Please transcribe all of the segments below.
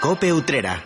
Cope Utrera.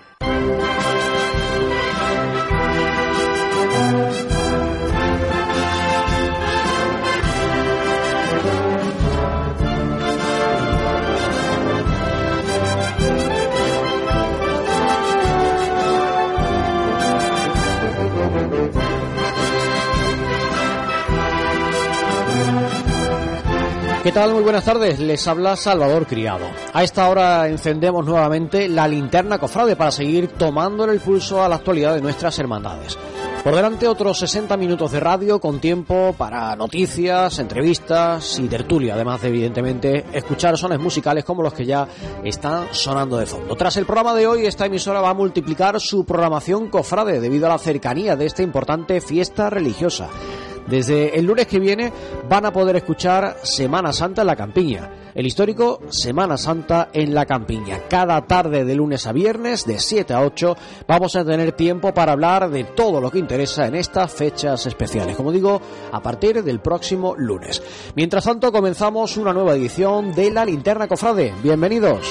¿Qué tal? Muy buenas tardes. Les habla Salvador Criado. A esta hora encendemos nuevamente la linterna cofrade para seguir tomándole el pulso a la actualidad de nuestras hermandades. Por delante otros 60 minutos de radio con tiempo para noticias, entrevistas y tertulia, además de evidentemente escuchar sones musicales como los que ya están sonando de fondo. Tras el programa de hoy, esta emisora va a multiplicar su programación cofrade debido a la cercanía de esta importante fiesta religiosa. Desde el lunes que viene van a poder escuchar Semana Santa en la Campiña, el histórico Semana Santa en la Campiña. Cada tarde de lunes a viernes, de 7 a 8, vamos a tener tiempo para hablar de todo lo que interesa en estas fechas especiales. Como digo, a partir del próximo lunes. Mientras tanto, comenzamos una nueva edición de La Linterna Cofrade. Bienvenidos.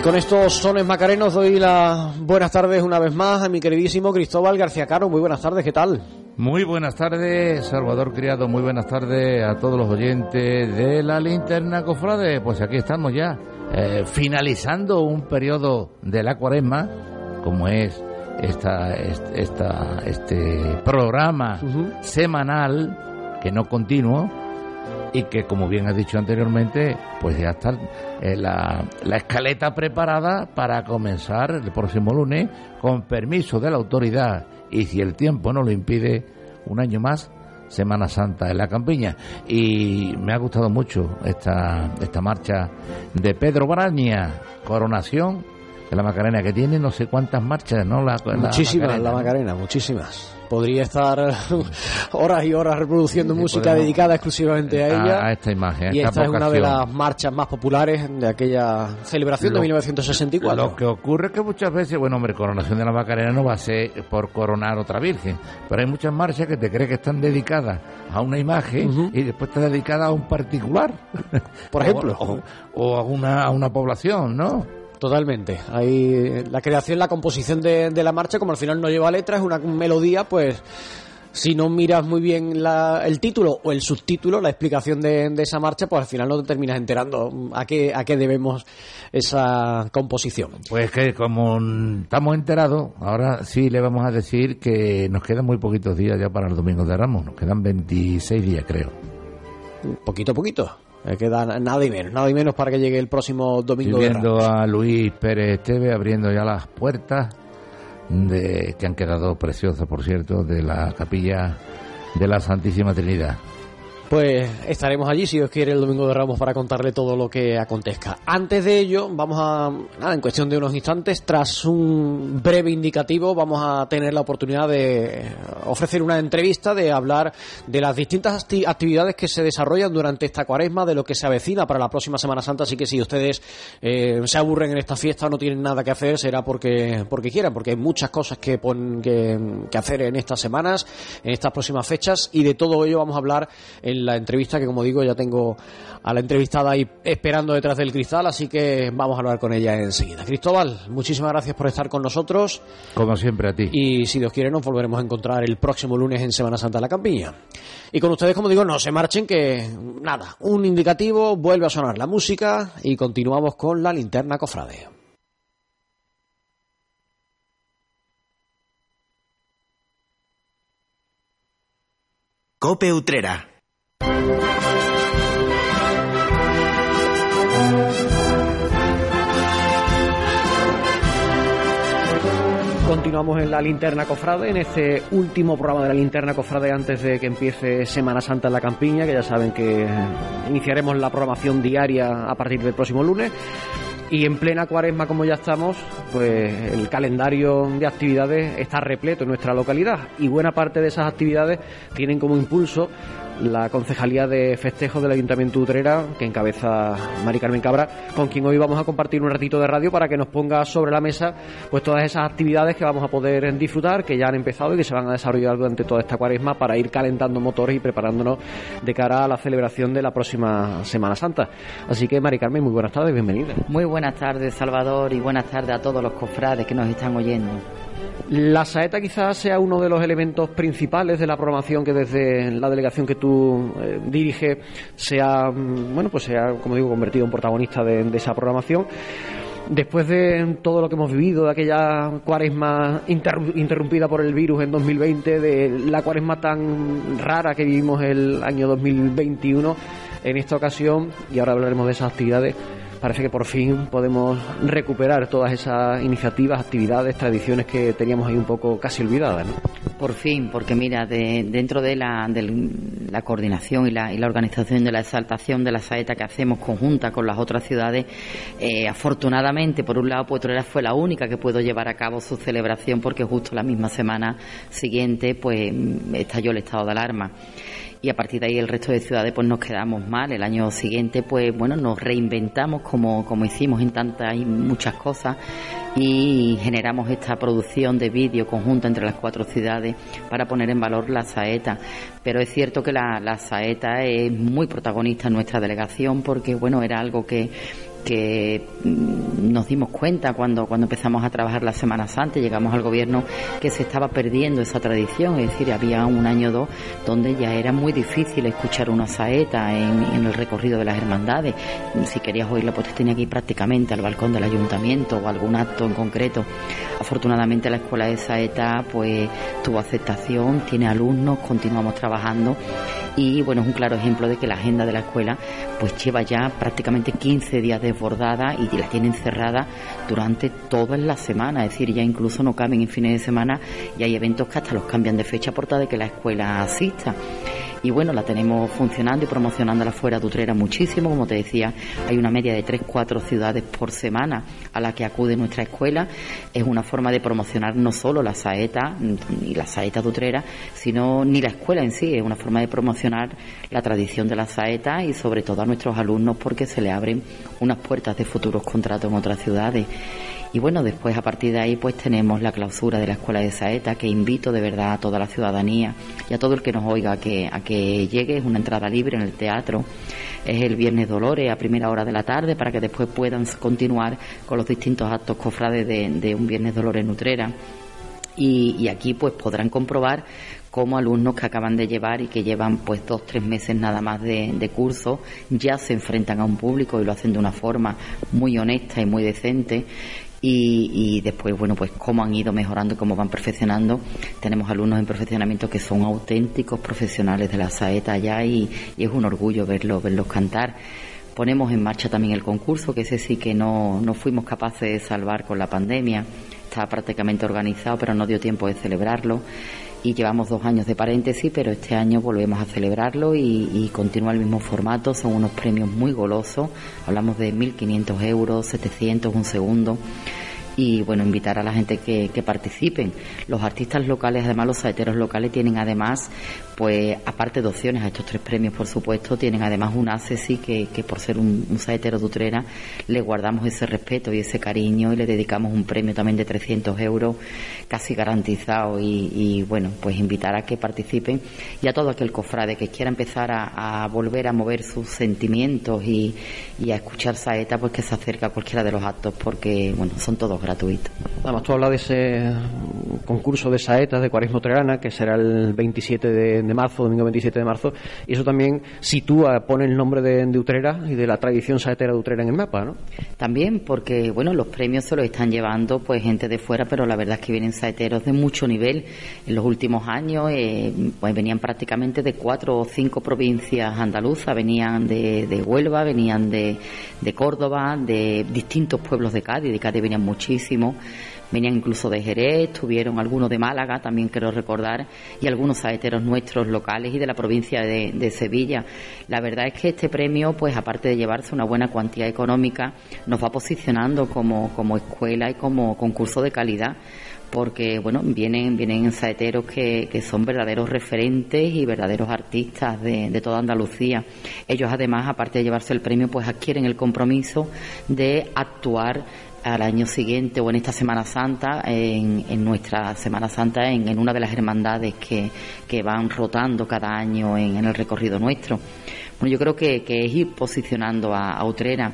Y con estos sones macarenos doy las buenas tardes una vez más a mi queridísimo Cristóbal García Caro. Muy buenas tardes, ¿qué tal? Muy buenas tardes, Salvador Criado. Muy buenas tardes a todos los oyentes de la linterna cofrade. Pues aquí estamos ya, eh, finalizando un periodo de la cuaresma, como es esta, esta, este programa semanal, que no continuo, y que, como bien has dicho anteriormente, pues ya está eh, la, la, escaleta preparada para comenzar el próximo lunes con permiso de la autoridad y si el tiempo no lo impide, un año más, Semana Santa en la campiña. Y me ha gustado mucho esta, esta marcha de Pedro Baraña, Coronación, de la Macarena, que tiene no sé cuántas marchas, ¿no? La, muchísimas, la Macarena, la Macarena muchísimas podría estar horas y horas reproduciendo música dedicada exclusivamente a ella. A, esta imagen. Y esta, es una de las marchas más populares de aquella celebración lo, de 1964. Lo que ocurre es que muchas veces, bueno, hombre, coronación de la Macarena no va a ser por coronar otra virgen, pero hay muchas marchas que te crees que están dedicadas a una imagen uh -huh. y después está dedicada a un particular. Por ejemplo. o, o, o a, una, a una población, ¿no? Totalmente. Hay la creación, la composición de, de, la marcha, como al final no lleva letra, es una melodía, pues si no miras muy bien la, el título o el subtítulo, la explicación de, de, esa marcha, pues al final no te terminas enterando a qué, a qué debemos esa composición. Pues que como estamos enterados, ahora sí le vamos a decir que nos quedan muy poquitos días ya para el Domingo de Ramos, nos quedan 26 días creo. Poquito a poquito. Me queda nada y menos, nada y menos para que llegue el próximo domingo. Estoy viendo a Luis Pérez Esteve abriendo ya las puertas de, que han quedado preciosas, por cierto, de la capilla de la Santísima Trinidad. Pues estaremos allí, si Dios quiere, el domingo de Ramos para contarle todo lo que acontezca. Antes de ello, vamos a, nada, en cuestión de unos instantes, tras un breve indicativo, vamos a tener la oportunidad de ofrecer una entrevista, de hablar de las distintas actividades que se desarrollan durante esta cuaresma, de lo que se avecina para la próxima Semana Santa. Así que si ustedes eh, se aburren en esta fiesta o no tienen nada que hacer, será porque, porque quieran, porque hay muchas cosas que, pon, que, que hacer en estas semanas, en estas próximas fechas, y de todo ello vamos a hablar en la entrevista que como digo ya tengo a la entrevistada ahí esperando detrás del cristal así que vamos a hablar con ella enseguida. Cristóbal muchísimas gracias por estar con nosotros. Como siempre a ti. Y si Dios quiere nos volveremos a encontrar el próximo lunes en Semana Santa de la Campiña y con ustedes como digo no se marchen que nada un indicativo vuelve a sonar la música y continuamos con la linterna cofrade. Cope Utrera Continuamos en la linterna cofrade, en este último programa de la linterna cofrade antes de que empiece Semana Santa en la Campiña, que ya saben que iniciaremos la programación diaria a partir del próximo lunes. Y en plena cuaresma, como ya estamos, pues el calendario de actividades está repleto en nuestra localidad y buena parte de esas actividades tienen como impulso la Concejalía de Festejos del Ayuntamiento Utrera, que encabeza Mari Carmen Cabra, con quien hoy vamos a compartir un ratito de radio para que nos ponga sobre la mesa pues todas esas actividades que vamos a poder disfrutar, que ya han empezado y que se van a desarrollar durante toda esta cuaresma para ir calentando motores y preparándonos de cara a la celebración de la próxima Semana Santa. Así que Mari Carmen, muy buenas tardes, bienvenida. Muy buenas tardes, Salvador, y buenas tardes a todos los cofrades que nos están oyendo. La saeta quizás sea uno de los elementos principales de la programación que desde la delegación que tú eh, diriges se ha, mm, bueno, pues se ha, como digo, convertido en protagonista de, esa programación. Después de todo lo que hemos vivido, de aquella cuaresma interrumpida por el virus en 2020, de la cuaresma tan rara que vivimos el año 2021, en esta ocasión, y ahora hablaremos de esas actividades, parece que por fin podemos recuperar todas esas iniciativas, actividades, tradiciones que teníamos ahí un poco casi olvidadas. ¿no? Por fin, porque mira, dentro de la, la coordinación y la, y la, organización de la exaltación de la saeta que hacemos conjunta con las otras ciudades, eh, afortunadamente, por un lado, Puetrera fue la única que pudo llevar a cabo su celebración porque justo la misma semana siguiente pues estalló el estado de alarma y a partir de ahí el resto de ciudades pues nos quedamos mal. El año siguiente pues bueno nos reinventamos como, como hicimos en tantas y muchas cosas y generamos esta producción de vídeo conjunta entre las cuatro ciudades para poner en valor la saeta. Pero es cierto que la, la saeta es muy protagonista en nuestra delegación porque bueno era algo que que mm, nos dimos cuenta cuando, cuando empezamos a trabajar la Semana Santa, llegamos al gobierno que se estaba perdiendo esa tradición, es decir, había un año o dos donde ya era muy difícil escuchar una saeta en, el recorrido de las hermandades. Si querías oírla, pues te tenía que ir prácticamente al balcón del ayuntamiento o algún acto en concreto. Afortunadamente la escuela de saeta pues tuvo aceptación, tiene alumnos, continuamos trabajando y bueno, es un claro ejemplo de que la agenda de la escuela pues lleva ya prácticamente 15 días desbordada y la tienen cerrada durante toda la semana, es decir, ya incluso no cambian en fines de semana y hay eventos que hasta los cambian de fecha por tal de que la escuela asista y bueno, la tenemos funcionando y promocionando la fuera de Utrera muchísimo. Como te decía, hay una media de 3-4 ciudades por semana a la que acude nuestra escuela. Es una forma de promocionar no solo la saeta ni la saeta de Utrera, sino ni la escuela en sí. Es una forma de promocionar la tradición de la saeta y sobre todo a nuestros alumnos porque se le abren unas puertas de futuros contratos en otras ciudades. Y bueno, después a partir de ahí pues tenemos la clausura de la Escuela de Saeta, que invito de verdad a toda la ciudadanía y a todo el que nos oiga a que, a que llegue, es una entrada libre en el teatro, es el viernes Dolores a primera hora de la tarde para que después puedan continuar con los distintos actos cofrades de, un viernes Dolores Nutrera. Y, aquí pues podrán comprobar cómo alumnos que acaban de llevar y que llevan pues dos, tres meses nada más de, de, curso ya se enfrentan a un público y lo hacen de una forma muy honesta y muy decente y, después, bueno, pues cómo han ido mejorando, cómo van perfeccionando. Tenemos alumnos en perfeccionamiento que son auténticos profesionales de la saeta allá y, es un orgullo verlos, verlos cantar. Ponemos en marcha también el concurso, que ese sí que no, no fuimos capaces de salvar con la pandemia. Está prácticamente organizado, pero no dio tiempo de celebrarlo y llevamos dos años de paréntesis, pero este año volvemos a celebrarlo y, continúa el mismo formato. Son unos premios muy golosos. Hablamos de 1.500 euros, 700, un segundo y bueno, invitar a la gente que, que, participen. Los artistas locales, además los saeteros locales tienen además, pues aparte de opciones a estos tres premios, por supuesto, tienen además un ACESI que, que por ser un, saetero de Utrera le guardamos ese respeto y ese cariño y le dedicamos un premio también de 300 euros casi garantizado y, bueno, pues invitar a que participen y a todo aquel cofrade que quiera empezar a, a volver a mover sus sentimientos y, y, a escuchar saeta, pues que se acerque a cualquiera de los actos porque, bueno, son todos gratuito. Además, tú hablas de ese concurso de saetas de Cuaresmo Trerana, que será el 27 de, marzo, domingo 27 de marzo, y eso también sitúa, pone el nombre de, Utrera y de la tradición saetera de Utrera en el mapa, ¿no? También, porque, bueno, los premios se los están llevando pues gente de fuera, pero la verdad es que vienen saeteros de mucho nivel. En los últimos años, eh, pues venían prácticamente de cuatro o cinco provincias andaluzas, venían de, de Huelva, venían de, de Córdoba, de distintos pueblos de Cádiz, de Cádiz venían muchísimos venían incluso de Jerez, tuvieron algunos de Málaga, también quiero recordar, y algunos saeteros nuestros locales y de la provincia de, Sevilla. La verdad es que este premio, pues aparte de llevarse una buena cuantía económica, nos va posicionando como, como escuela y como concurso de calidad porque bueno vienen vienen saeteros que, que son verdaderos referentes y verdaderos artistas de, de, toda Andalucía ellos además aparte de llevarse el premio pues adquieren el compromiso de actuar al año siguiente o en esta Semana Santa, en, en nuestra Semana Santa, en, en, una de las hermandades que, que van rotando cada año en, en, el recorrido nuestro. Bueno, yo creo que, que es ir posicionando a, a Utrera.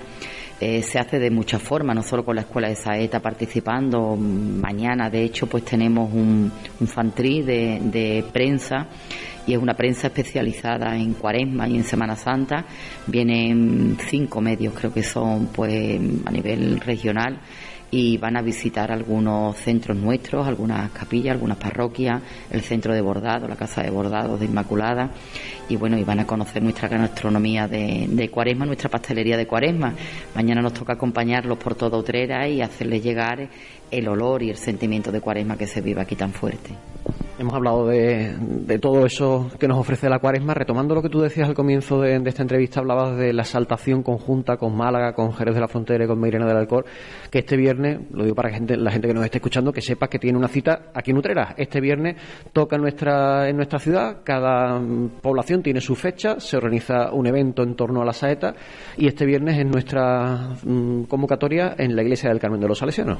Eh, se hace de muchas formas, no solo con la Escuela de Saeta participando. Mañana, de hecho, pues tenemos un, un fantrí de, de prensa y es una prensa especializada en Cuaresma y en Semana Santa. Vienen cinco medios, creo que son, pues a nivel regional y van a visitar algunos centros nuestros, algunas capillas, algunas parroquias, el centro de bordado, la casa de bordados de Inmaculada y bueno, y van a conocer nuestra gastronomía de, de Cuaresma, nuestra pastelería de Cuaresma. Mañana nos toca acompañarlos por toda Utrera y hacerles llegar el olor y el sentimiento de Cuaresma que se vive aquí tan fuerte. Hemos hablado de, de, todo eso que nos ofrece la cuaresma. Retomando lo que tú decías al comienzo de, de, esta entrevista, hablabas de la saltación conjunta con Málaga, con Jerez de la Frontera y con Meirena del Alcor, que este viernes, lo digo para gente, la gente que nos esté escuchando, que sepa que tiene una cita aquí en Utrera. Este viernes toca nuestra, en nuestra ciudad, cada población tiene su fecha, se organiza un evento en torno a la saeta y este viernes es nuestra mmm, convocatoria en la iglesia del Carmen de los Salesianos.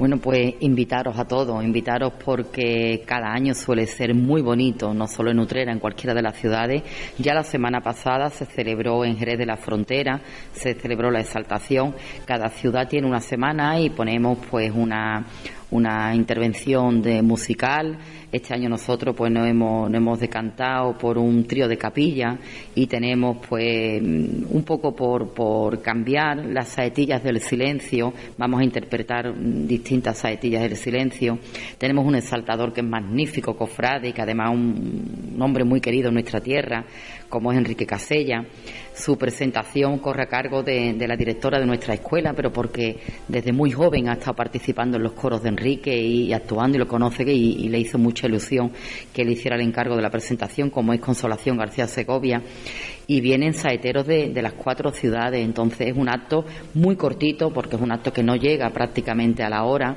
Bueno, pues invitaros a todos, invitaros porque cada año suele ser muy bonito, no solo en Utrera, en cualquiera de las ciudades. Ya la semana pasada se celebró en Jerez de la Frontera, se celebró la exaltación. Cada ciudad tiene una semana y ponemos pues una una intervención de musical. Este año nosotros pues nos hemos, nos hemos decantado por un trío de capilla y tenemos pues un poco por, por cambiar las saetillas del silencio. Vamos a interpretar distintas saetillas del silencio. Tenemos un exaltador que es magnífico, cofrade, y que además un, un hombre muy querido en nuestra tierra, como es Enrique Casella. Su presentación corre a cargo de, la directora de nuestra escuela, pero porque desde muy joven ha estado participando en los coros de Enrique y, actuando y lo conoce y, le hizo mucha ilusión que le hiciera el encargo de la presentación, como es Consolación García Segovia. Y vienen saeteros de, de las cuatro ciudades, entonces es un acto muy cortito, porque es un acto que no llega prácticamente a la hora,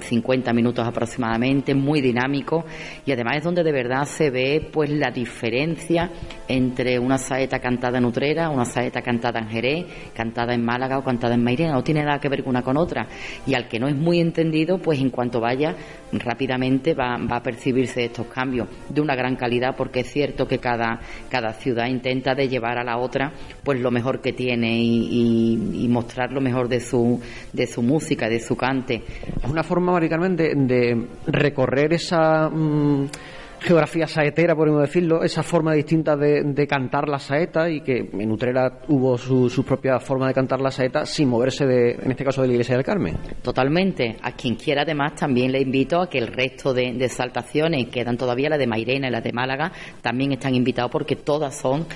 50 minutos aproximadamente, muy dinámico, y además es donde de verdad se ve pues la diferencia entre una saeta cantada en Utrera, una saeta cantada en Jerez, cantada en Málaga o cantada en Mairena, no tiene nada que ver una con otra. Y al que no es muy entendido, pues en cuanto vaya, rápidamente va, va a percibirse estos cambios de una gran calidad, porque es cierto que cada, cada ciudad intenta de llevar a la otra pues lo mejor que tiene y, y, y mostrar lo mejor de su, de su música, de su cante. Es una forma, Mari Carmen, de, de recorrer esa... Mmm geografía saetera, podemos decirlo, esa forma distinta de, de, cantar la saeta y que en Utrera hubo su, su, propia forma de cantar la saeta sin moverse, de, en este caso, de la Iglesia del Carmen. Totalmente. A quien quiera, además, también le invito a que el resto de, de exaltaciones, quedan todavía las de Mairena y las de Málaga, también están invitados porque todas son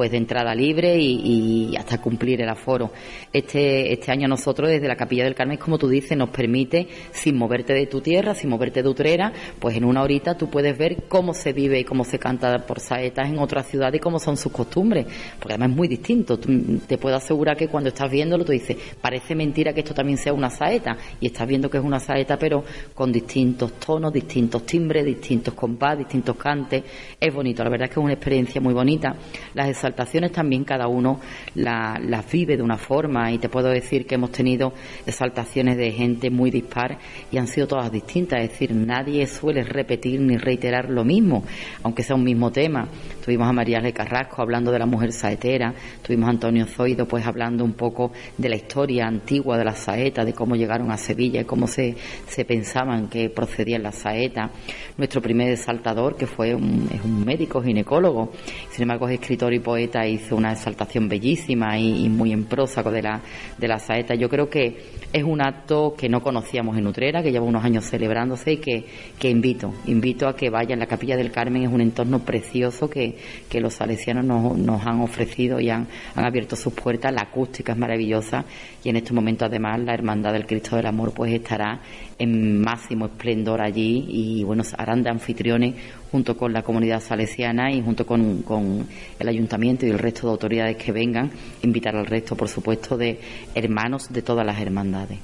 pues de entrada libre y, hasta cumplir el aforo. Este, este año nosotros desde la Capilla del Carmen, como tú dices, nos permite, sin moverte de tu tierra, sin moverte de Utrera, pues en una horita tú puedes ver cómo se vive y cómo se canta por saetas en otras ciudades y cómo son sus costumbres, porque además es muy distinto. Te puedo asegurar que cuando estás viéndolo tú dices, parece mentira que esto también sea una saeta, y estás viendo que es una saeta, pero con distintos tonos, distintos timbres, distintos compás, distintos cantes. Es bonito, la verdad es que es una experiencia muy bonita. Las exaltaciones también cada uno las la vive de una forma y te puedo decir que hemos tenido exaltaciones de gente muy dispar y han sido todas distintas, es decir, nadie suele repetir ni reiterar lo mismo, aunque sea un mismo tema. Tuvimos a María de Carrasco hablando de la mujer saetera, tuvimos a Antonio Zoido pues hablando un poco de la historia antigua de las saetas, de cómo llegaron a Sevilla y cómo se, se pensaban que procedían las saetas. Nuestro primer exaltador, que fue un, es un médico ginecólogo, sin embargo es escritor y poeta hizo una exaltación bellísima y, muy en prosa de la, de la saeta. Yo creo que es un acto que no conocíamos en Utrera, que lleva unos años celebrándose y que, que invito, invito a que vayan. La Capilla del Carmen es un entorno precioso que, que los salesianos nos, han ofrecido y han, han abierto sus puertas. La acústica es maravillosa y en este momento además la Hermandad del Cristo del Amor pues estará en máximo esplendor allí y bueno, harán de anfitriones junto con la comunidad salesiana y junto con, con, el ayuntamiento y el resto de autoridades que vengan, invitar al resto, por supuesto, de hermanos de todas las hermandades.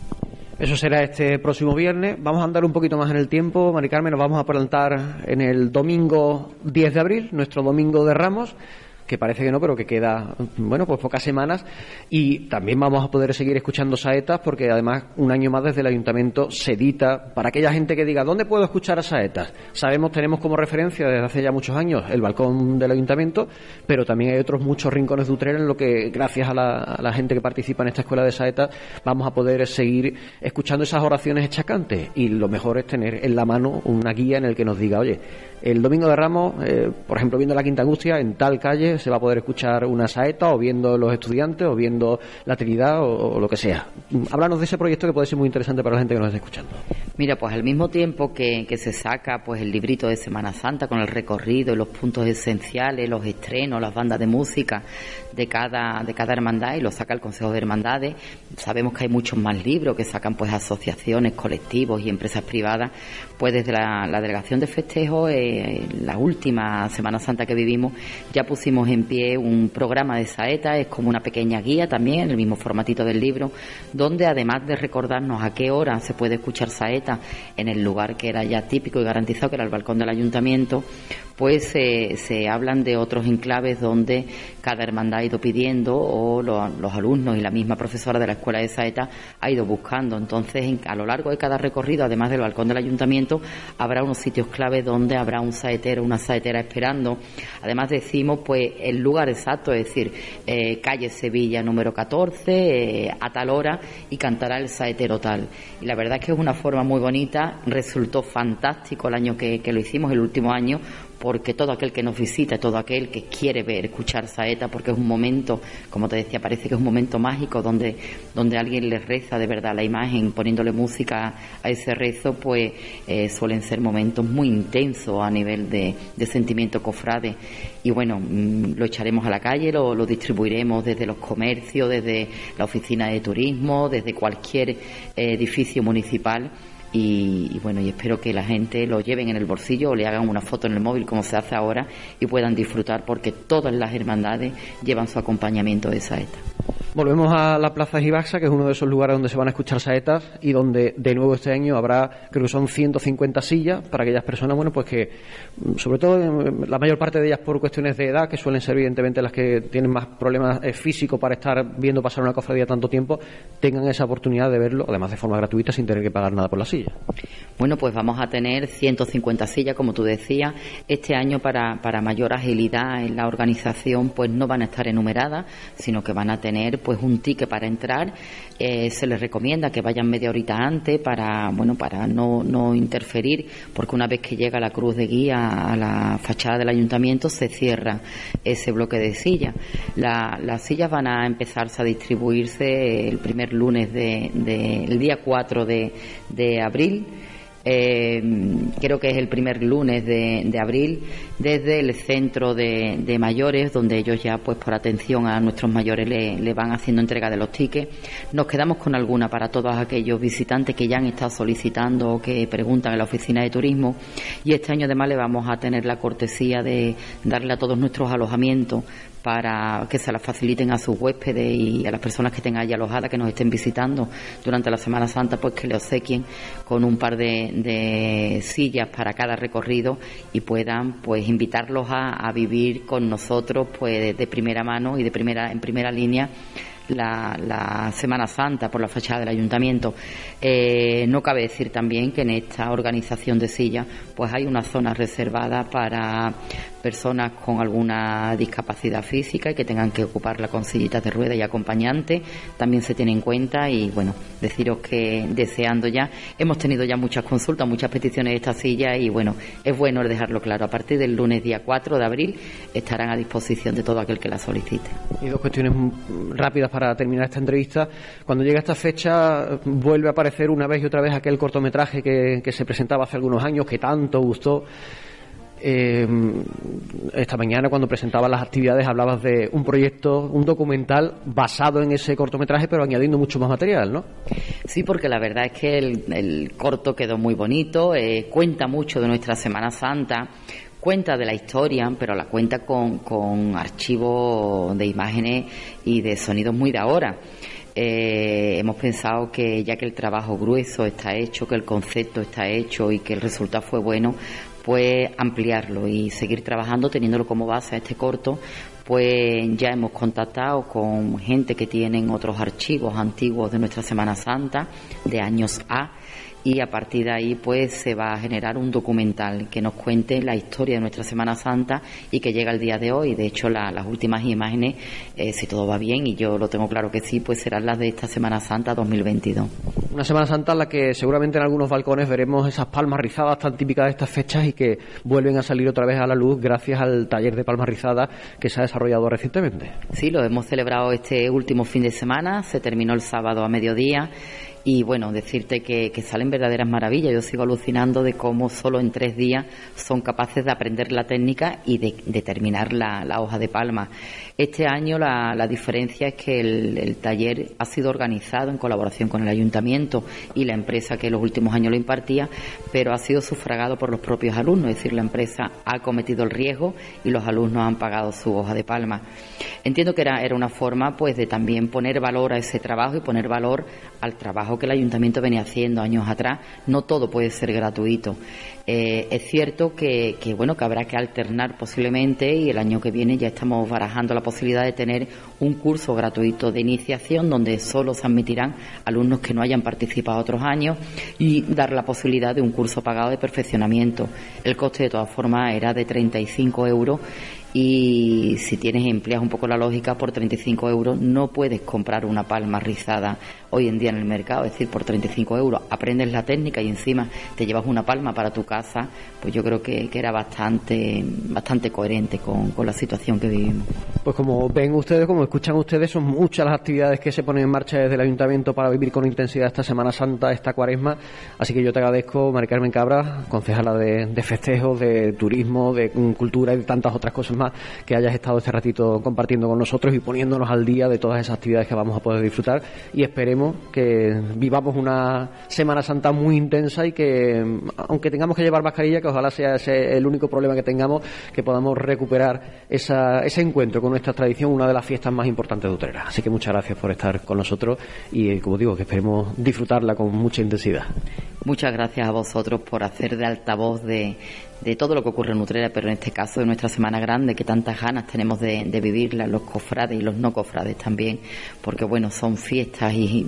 Eso será este próximo viernes. Vamos a andar un poquito más en el tiempo. Mari Carmen, nos vamos a plantar en el domingo 10 de abril, nuestro domingo de Ramos que parece que no, pero que queda, bueno, pues pocas semanas. Y también vamos a poder seguir escuchando saetas, porque además un año más desde el ayuntamiento se edita para aquella gente que diga, ¿dónde puedo escuchar a saetas? Sabemos, tenemos como referencia desde hace ya muchos años el balcón del ayuntamiento, pero también hay otros muchos rincones de Utrera en lo que, gracias a la, gente que participa en esta escuela de saetas, vamos a poder seguir escuchando esas oraciones echacantes. Y lo mejor es tener en la mano una guía en el que nos diga, oye, el domingo de Ramos, eh, por ejemplo, viendo la Quinta Angustia, en tal calle se va a poder escuchar una saeta, o viendo los estudiantes, o viendo la Trinidad, o, lo que sea. Háblanos de ese proyecto que puede ser muy interesante para la gente que nos está escuchando. Mira, pues al mismo tiempo que, se saca pues el librito de Semana Santa con el recorrido, los puntos esenciales, los estrenos, las bandas de música de cada, de cada hermandad y lo saca el Consejo de Hermandades, sabemos que hay muchos más libros que sacan pues asociaciones, colectivos y empresas privadas, pues desde la, Delegación de Festejo, eh, la última Semana Santa que vivimos, ya pusimos en pie un programa de saeta, es como una pequeña guía también, en el mismo formatito del libro, donde además de recordarnos a qué hora se puede escuchar saeta en el lugar que era ya típico y garantizado, que era el balcón del ayuntamiento, pues se hablan de otros enclaves donde cada hermandad ido pidiendo o los alumnos y la misma profesora de la escuela de Saeta ha ido buscando. Entonces, a lo largo de cada recorrido, además del balcón del ayuntamiento, habrá unos sitios claves donde habrá un saetero, una saetera esperando. Además, decimos pues el lugar exacto, es decir, eh, calle Sevilla número 14, eh, a tal hora, y cantará el saetero tal. Y la verdad es que es una forma muy bonita, resultó fantástico el año que lo hicimos, el último año, porque todo aquel que nos visita, todo aquel que quiere ver, escuchar saeta, porque es un momento, como te decía, parece que es un momento mágico donde, donde alguien le reza de verdad la imagen, poniéndole música a ese rezo, pues eh, suelen ser momentos muy intensos a nivel de, sentimiento cofrade. Y bueno, mm, lo echaremos a la calle, lo, lo distribuiremos desde los comercios, desde la oficina de turismo, desde cualquier eh, edificio municipal y, bueno, y espero que la gente lo lleven en el bolsillo o le hagan una foto en el móvil como se hace ahora y puedan disfrutar porque todas las hermandades llevan su acompañamiento de saeta. Volvemos a la Plaza Gibaxa, que es uno de esos lugares donde se van a escuchar saetas y donde de nuevo este año habrá, creo que son 150 sillas para aquellas personas, bueno, pues que, mm, sobre todo la mayor parte de ellas por cuestiones de edad, que suelen ser evidentemente las que tienen más problemas eh, físicos para estar viendo pasar una cofradía tanto tiempo, tengan esa oportunidad de verlo, además de forma gratuita, sin tener que pagar nada por la silla. Bueno, pues vamos a tener 150 sillas, como tú decías. Este año, para, para mayor agilidad en la organización, pues no van a estar enumeradas, sino que van a tener pues un ticket para entrar. Eh, se les recomienda que vayan media horita antes para, bueno, para no, no interferir, porque una vez que llega la cruz de guía a la fachada del ayuntamiento se cierra ese bloque de sillas. las sillas van a empezarse a distribuirse el primer lunes de, el día 4 de, de abril eh, creo que es el primer lunes de, abril, desde el centro de, mayores, donde ellos ya, pues por atención a nuestros mayores, le, van haciendo entrega de los tickets. Nos quedamos con alguna para todos aquellos visitantes que ya han estado solicitando o que preguntan en la oficina de turismo. Y este año además le vamos a tener la cortesía de darle a todos nuestros alojamientos para que se las faciliten a sus huéspedes y a las personas que tengan allí alojadas, que nos estén visitando durante la Semana Santa, pues que le obsequien con un par de, sillas para cada recorrido y puedan pues invitarlos a, vivir con nosotros pues de primera mano y de primera en primera línea la, Semana Santa por la fachada del ayuntamiento. Eh, no cabe decir también que en esta organización de sillas pues hay una zona reservada para personas con alguna discapacidad física y que tengan que ocuparla con sillitas de rueda y acompañante. También se tiene en cuenta y bueno, deciros que deseando ya, hemos tenido ya muchas consultas, muchas peticiones de esta silla y bueno, es bueno dejarlo claro. A partir del lunes día 4 de abril estarán a disposición de todo aquel que la solicite. Y dos cuestiones rápidas para terminar esta entrevista. Cuando llega esta fecha, vuelve a aparecer una vez y otra vez aquel cortometraje que se presentaba hace algunos años, que tanto gustó. Eh, esta mañana cuando presentabas las actividades hablabas de un proyecto, un documental basado en ese cortometraje, pero añadiendo mucho más material, ¿no? Sí, porque la verdad es que el, corto quedó muy bonito, eh, cuenta mucho de nuestra Semana Santa, cuenta de la historia, pero la cuenta con, con archivos de imágenes y de sonidos muy de ahora. Eh, hemos pensado que ya que el trabajo grueso está hecho, que el concepto está hecho y que el resultado fue bueno, pues ampliarlo y seguir trabajando teniéndolo como base a este corto, pues ya hemos contactado con gente que tienen otros archivos antiguos de nuestra Semana Santa, de años A, y a partir de ahí pues se va a generar un documental que nos cuente la historia de nuestra Semana Santa y que llega el día de hoy. De hecho, las últimas imágenes, eh, si todo va bien y yo lo tengo claro que sí, pues serán las de esta Semana Santa 2022. Una Semana Santa en la que seguramente en algunos balcones veremos esas palmas rizadas tan típicas de estas fechas y que vuelven a salir otra vez a la luz gracias al taller de palmas rizadas que se ha desarrollado recientemente. Sí, lo hemos celebrado este último fin de semana, se terminó el sábado a mediodía y bueno, decirte que, salen verdaderas maravillas. Yo sigo alucinando de cómo solo en tres días son capaces de aprender la técnica y de, terminar la, hoja de palma. Este año la, diferencia es que el, taller ha sido organizado en colaboración con el ayuntamiento y la empresa que los últimos años lo impartía, pero ha sido sufragado por los propios alumnos, es decir, la empresa ha cometido el riesgo y los alumnos han pagado su hoja de palma. Entiendo que era, era una forma pues de también poner valor a ese trabajo y poner valor al trabajo que el ayuntamiento venía haciendo años atrás. No todo puede ser gratuito. Eh, es cierto que, bueno que habrá que alternar posiblemente y el año que viene ya estamos barajando la posibilidad de tener un curso gratuito de iniciación donde solo se admitirán alumnos que no hayan participado otros años y dar la posibilidad de un curso pagado de perfeccionamiento. El coste de todas formas era de 35 euros y si tienes empleas un poco la lógica por 35 euros no puedes comprar una palma rizada hoy en día en el mercado, es decir, por 35 euros aprendes la técnica y encima te llevas una palma para tu casa, pues yo creo que, era bastante, bastante coherente con, la situación que vivimos. Pues como ven ustedes, como escuchan ustedes, son muchas las actividades que se ponen en marcha desde el Ayuntamiento para vivir con intensidad esta Semana Santa, esta cuaresma, así que yo te agradezco, Mari Carmen Cabra, concejala de, de festejos, de turismo, de cultura y de tantas otras cosas más, que hayas estado este ratito compartiendo con nosotros y poniéndonos al día de todas esas actividades que vamos a poder disfrutar y esperemos que vivamos una Semana Santa muy intensa y que, aunque tengamos que llevar mascarilla, que ojalá sea ese el único problema que tengamos, que podamos recuperar ese encuentro con nuestra tradición, una de las fiestas más importantes de Utrera. Así que muchas gracias por estar con nosotros y, como digo, que esperemos disfrutarla con mucha intensidad. Muchas gracias a vosotros por hacer de altavoz de, de todo lo que ocurre en Utrera, pero en este caso de nuestra Semana Grande, que tantas ganas tenemos de, vivirla, los cofrades y los no cofrades también, porque bueno, son fiestas y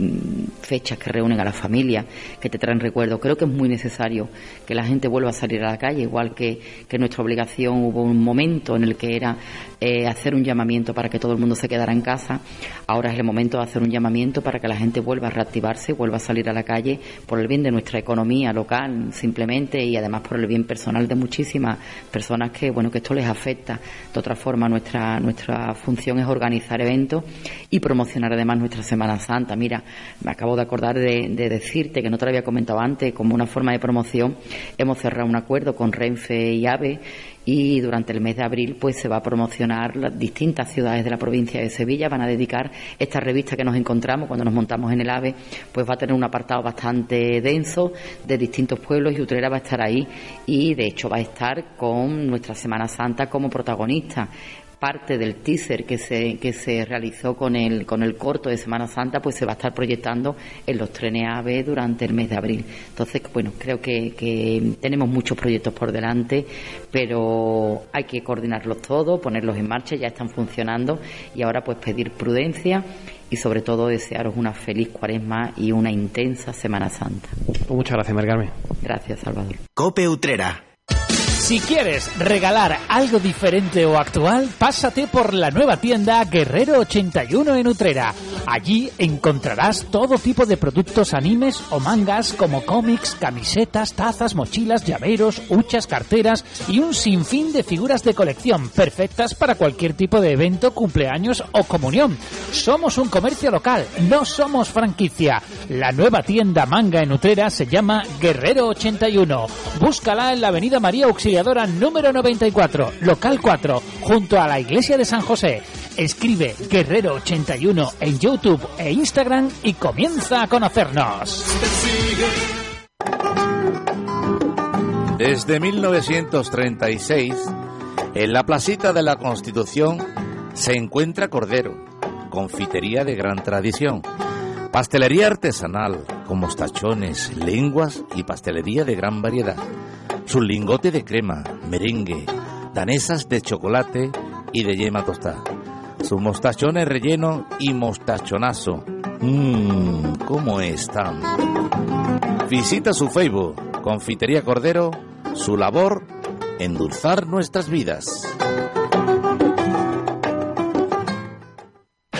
fechas que reúnen a la familia, que te traen recuerdos. Creo que es muy necesario que la gente vuelva a salir a la calle, igual que, que nuestra obligación hubo un momento en el que era eh, hacer un llamamiento para que todo el mundo se quedara en casa, ahora es el momento de hacer un llamamiento para que la gente vuelva a reactivarse, vuelva a salir a la calle por el bien de nuestra economía local, simplemente, y además por el bien personal de muchísimas personas que, bueno, que esto les afecta. De otra forma, nuestra, nuestra función es organizar eventos y promocionar además nuestra Semana Santa. Mira, me acabo de acordar de, de decirte, que no te lo había comentado antes, como una forma de promoción, hemos cerrado un acuerdo con Renfe y AVE y durante el mes de abril pues se va a promocionar las distintas ciudades de la provincia de Sevilla. Van a dedicar esta revista que nos encontramos cuando nos montamos en el AVE pues va a tener un apartado bastante denso de distintos pueblos y Utrera va a estar ahí. Y de hecho va a estar con nuestra Semana Santa como protagonista parte del teaser que se, que se realizó con el, con el corto de Semana Santa, pues se va a estar proyectando en los trenes AVE durante el mes de abril. Entonces, bueno, creo que, que tenemos muchos proyectos por delante, pero hay que coordinarlos todos, ponerlos en marcha, ya están funcionando y ahora pues pedir prudencia y sobre todo desearos una feliz cuaresma y una intensa Semana Santa. Pues muchas gracias, Mercarme. Gracias, Salvador. Cope Utrera. Si quieres regalar algo diferente o actual, pásate por la nueva tienda Guerrero 81 en Utrera. Allí encontrarás todo tipo de productos animes o mangas como cómics, camisetas, tazas, mochilas, llaveros, huchas, carteras y un sinfín de figuras de colección perfectas para cualquier tipo de evento, cumpleaños o comunión. Somos un comercio local, no somos franquicia. La nueva tienda manga en Utrera se llama Guerrero 81. Búscala en la Avenida María Auxiliadora número 94, local 4, junto a la iglesia de San José. Escribe Guerrero81 en YouTube e Instagram y comienza a conocernos. Desde 1936, en la placita de la Constitución se encuentra Cordero, confitería de gran tradición, pastelería artesanal con mostachones, lenguas y pastelería de gran variedad su lingote de crema, merengue, danesas de chocolate y de yema tostada, sus mostachones relleno y mostachonazo. Mmm, ¿cómo están? Visita su Facebook, Confitería Cordero, su labor, endulzar nuestras vidas.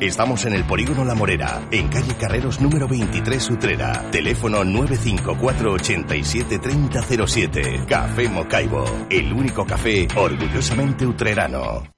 Estamos en el Polígono La Morera, en calle Carreros número 23 Utrera. Teléfono 954 87 3007. Café Mocaibo, el único café orgullosamente utrerano.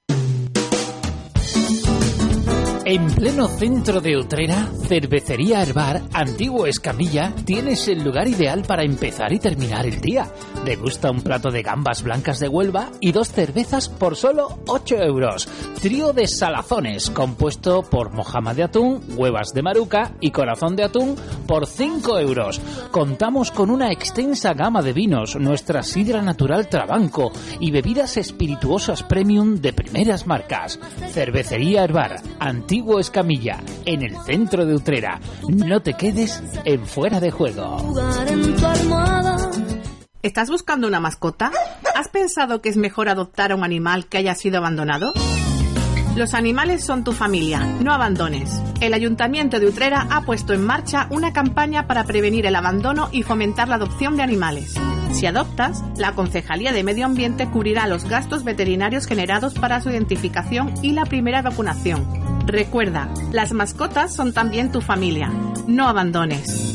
En pleno centro de Utrera, Cervecería Herbar, Antiguo Escamilla, tienes el lugar ideal para empezar y terminar el día. Degusta un plato de gambas blancas de Huelva y dos cervezas por solo 8 euros. Trío de salazones, compuesto por mojama de atún, huevas de maruca y corazón de atún por 5 euros. Contamos con una extensa gama de vinos, nuestra sidra natural Trabanco y bebidas espirituosas premium de primeras marcas. Cervecería Herbar, Antiguo Escamilla, en el centro de Utrera. No te quedes en fuera de juego. ¿Estás buscando una mascota? ¿Has pensado que es mejor adoptar a un animal que haya sido abandonado? Los animales son tu familia, no abandones. El Ayuntamiento de Utrera ha puesto en marcha una campaña para prevenir el abandono y fomentar la adopción de animales. Si adoptas, la Concejalía de Medio Ambiente cubrirá los gastos veterinarios generados para su identificación y la primera vacunación. Recuerda, las mascotas son también tu familia. No abandones.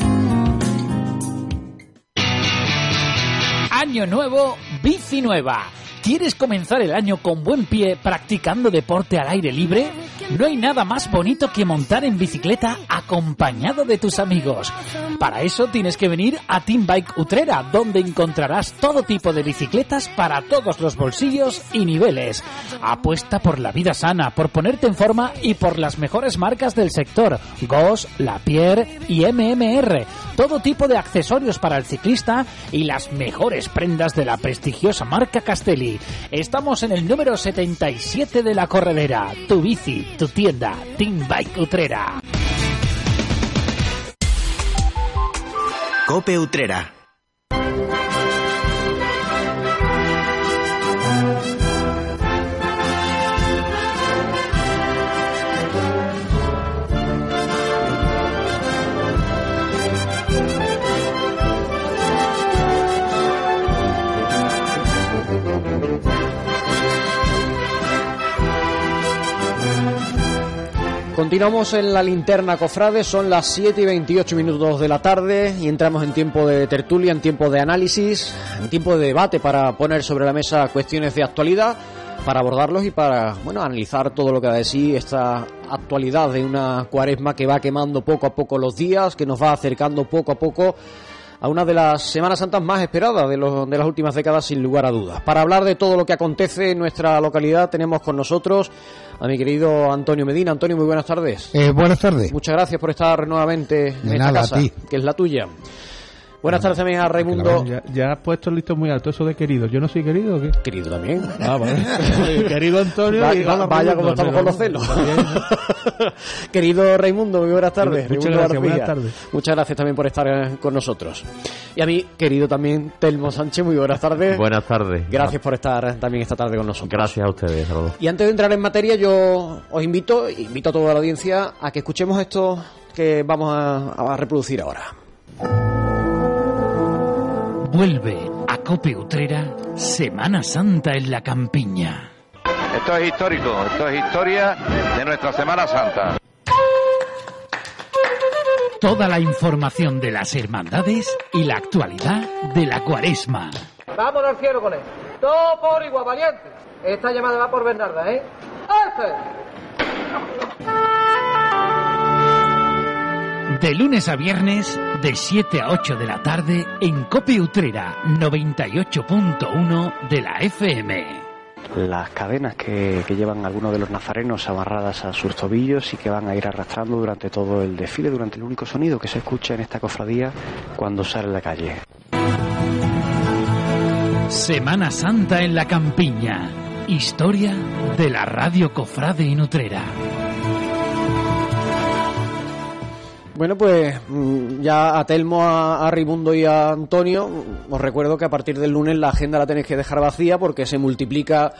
Año nuevo, bici nueva. ¿Quieres comenzar el año con buen pie practicando deporte al aire libre? No hay nada más bonito que montar en bicicleta acompañado de tus amigos. Para eso tienes que venir a Team Bike Utrera, donde encontrarás todo tipo de bicicletas para todos los bolsillos y niveles. Apuesta por la vida sana, por ponerte en forma y por las mejores marcas del sector: Goss, Lapierre y MMR. Todo tipo de accesorios para el ciclista y las mejores prendas de la prestigiosa marca Castelli. Estamos en el número 77 de la corredera. Tu bici, tienda, Team Bike Utrera. Cope Utrera. Continuamos en la linterna cofrade, son las 7 y 28 minutos de la tarde y entramos en tiempo de tertulia, en tiempo de análisis, en tiempo de debate para poner sobre la mesa cuestiones de actualidad, para abordarlos y para bueno analizar todo lo que da de sí esta actualidad de una cuaresma que va quemando poco a poco los días, que nos va acercando poco a poco a una de las Semanas Santas más esperadas de, los, de las últimas décadas, sin lugar a dudas. Para hablar de todo lo que acontece en nuestra localidad, tenemos con nosotros a mi querido Antonio Medina. Antonio, muy buenas tardes. Eh, buenas tardes. Muchas gracias por estar nuevamente en esta a casa, ti. que es la tuya. Buenas tardes también a Raimundo. Ya, ya has puesto el listo muy alto, eso de querido. ¿Yo no soy querido o qué? Querido también. Ah, vale. querido Antonio. Va- y va- hola, vaya como estamos con los celos. Querido Raimundo, muy buenas tardes. Muchas Raimundo gracias, buenas tardes. Muchas gracias también por estar eh, con nosotros. Y a mí, querido también Telmo Sánchez, muy buenas tardes. Buenas tardes. Gracias por estar también esta tarde con nosotros. Gracias a ustedes. Y antes de entrar en materia, yo os invito, invito a toda la audiencia a que escuchemos esto que vamos a, a reproducir ahora. Vuelve a Cope Utrera Semana Santa en la Campiña. Esto es histórico, esto es historia de nuestra Semana Santa. Toda la información de las hermandades y la actualidad de la cuaresma. Vamos al cielo con él. Todo por igual, valiente. Esta llamada va por Bernarda, ¿eh? ¡Este! De lunes a viernes, de 7 a 8 de la tarde, en Cope Utrera 98.1 de la FM. las cadenas que, que llevan algunos de los nazarenos amarradas a sus tobillos y que van a ir arrastrando durante todo el desfile, durante el único sonido que se escucha en esta cofradía cuando sale a la calle. Semana Santa en la Campiña. Historia de la radio Cofrade en Bueno, pues mm, ya a Telmo, a, a y a Antonio, os recuerdo que a partir del lunes la agenda la tenéis que dejar vacía porque se multiplica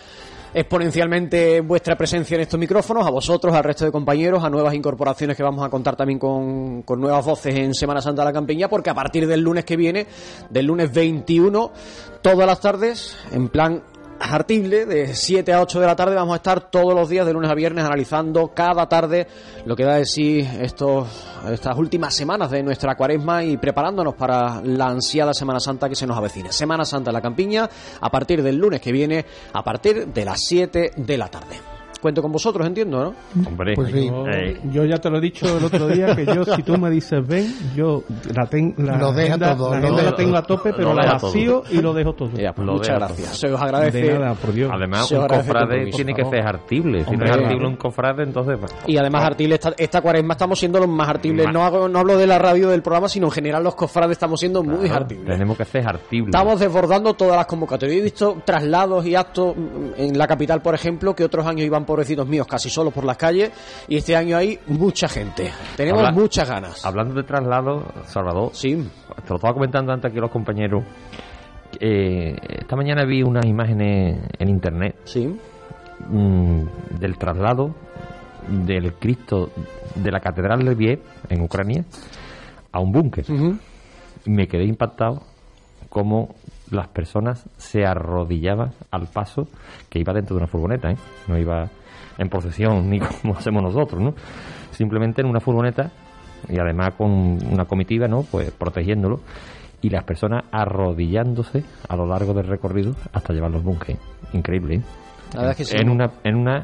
exponencialmente vuestra presencia en estos micrófonos, a vosotros, al resto de compañeros, a nuevas incorporaciones que vamos a contar también con, con nuevas voces en Semana Santa de la Campiña, porque a partir del lunes que viene, del lunes 21, todas las tardes, en plan Artible, de 7 a 8 de la tarde vamos a estar todos los días de lunes a viernes analizando cada tarde lo que da de sí estos, estas últimas semanas de nuestra cuaresma y preparándonos para la ansiada Semana Santa que se nos avecina. Semana Santa en la Campiña a partir del lunes que viene a partir de las 7 de la tarde. Cuento con vosotros, entiendo, ¿no? Hombre, Pues sí. Yo, eh, yo ya te lo he dicho el otro día que yo, si tú me dices ven, yo la, ten- la Lo deja agenda, todo, la lo agenda deja la tengo a tope, pero la todo. vacío y lo dejo todo. Ya, pues Lo muchas gracias. Se os agradece. De nada, por Dios. además, Se un cofrade tiene que por ser artible. Si no es artible un cofrade, entonces... Y además, Artible, esta, esta cuaresma estamos siendo los más artibles. No, hago, no hablo de la radio del programa, sino en general los cofrades estamos siendo muy artibles. Tenemos que ser artibles. Estamos desbordando todas las convocatorias. He visto traslados y actos en la capital, por ejemplo, que otros años iban pobrecitos míos casi solos por las calles y este año hay mucha gente. Tenemos Habla- muchas ganas. Hablando de traslado, Salvador, Sí, te lo estaba comentando antes aquí los compañeros. eh, esta mañana vi unas imágenes en internet sí. mm, del traslado del Cristo de la Catedral de Kiev en Ucrania a un búnker. Y me quedé impactado como las personas se arrodillaban al paso que iba dentro de una furgoneta, ¿eh? no iba en procesión ni como hacemos nosotros, ¿no? Simplemente en una furgoneta y además con una comitiva, ¿no? Pues protegiéndolo y las personas arrodillándose a lo largo del recorrido hasta llevar los búnkeres. Increíble, ¿eh? La verdad es que sí. En una, en una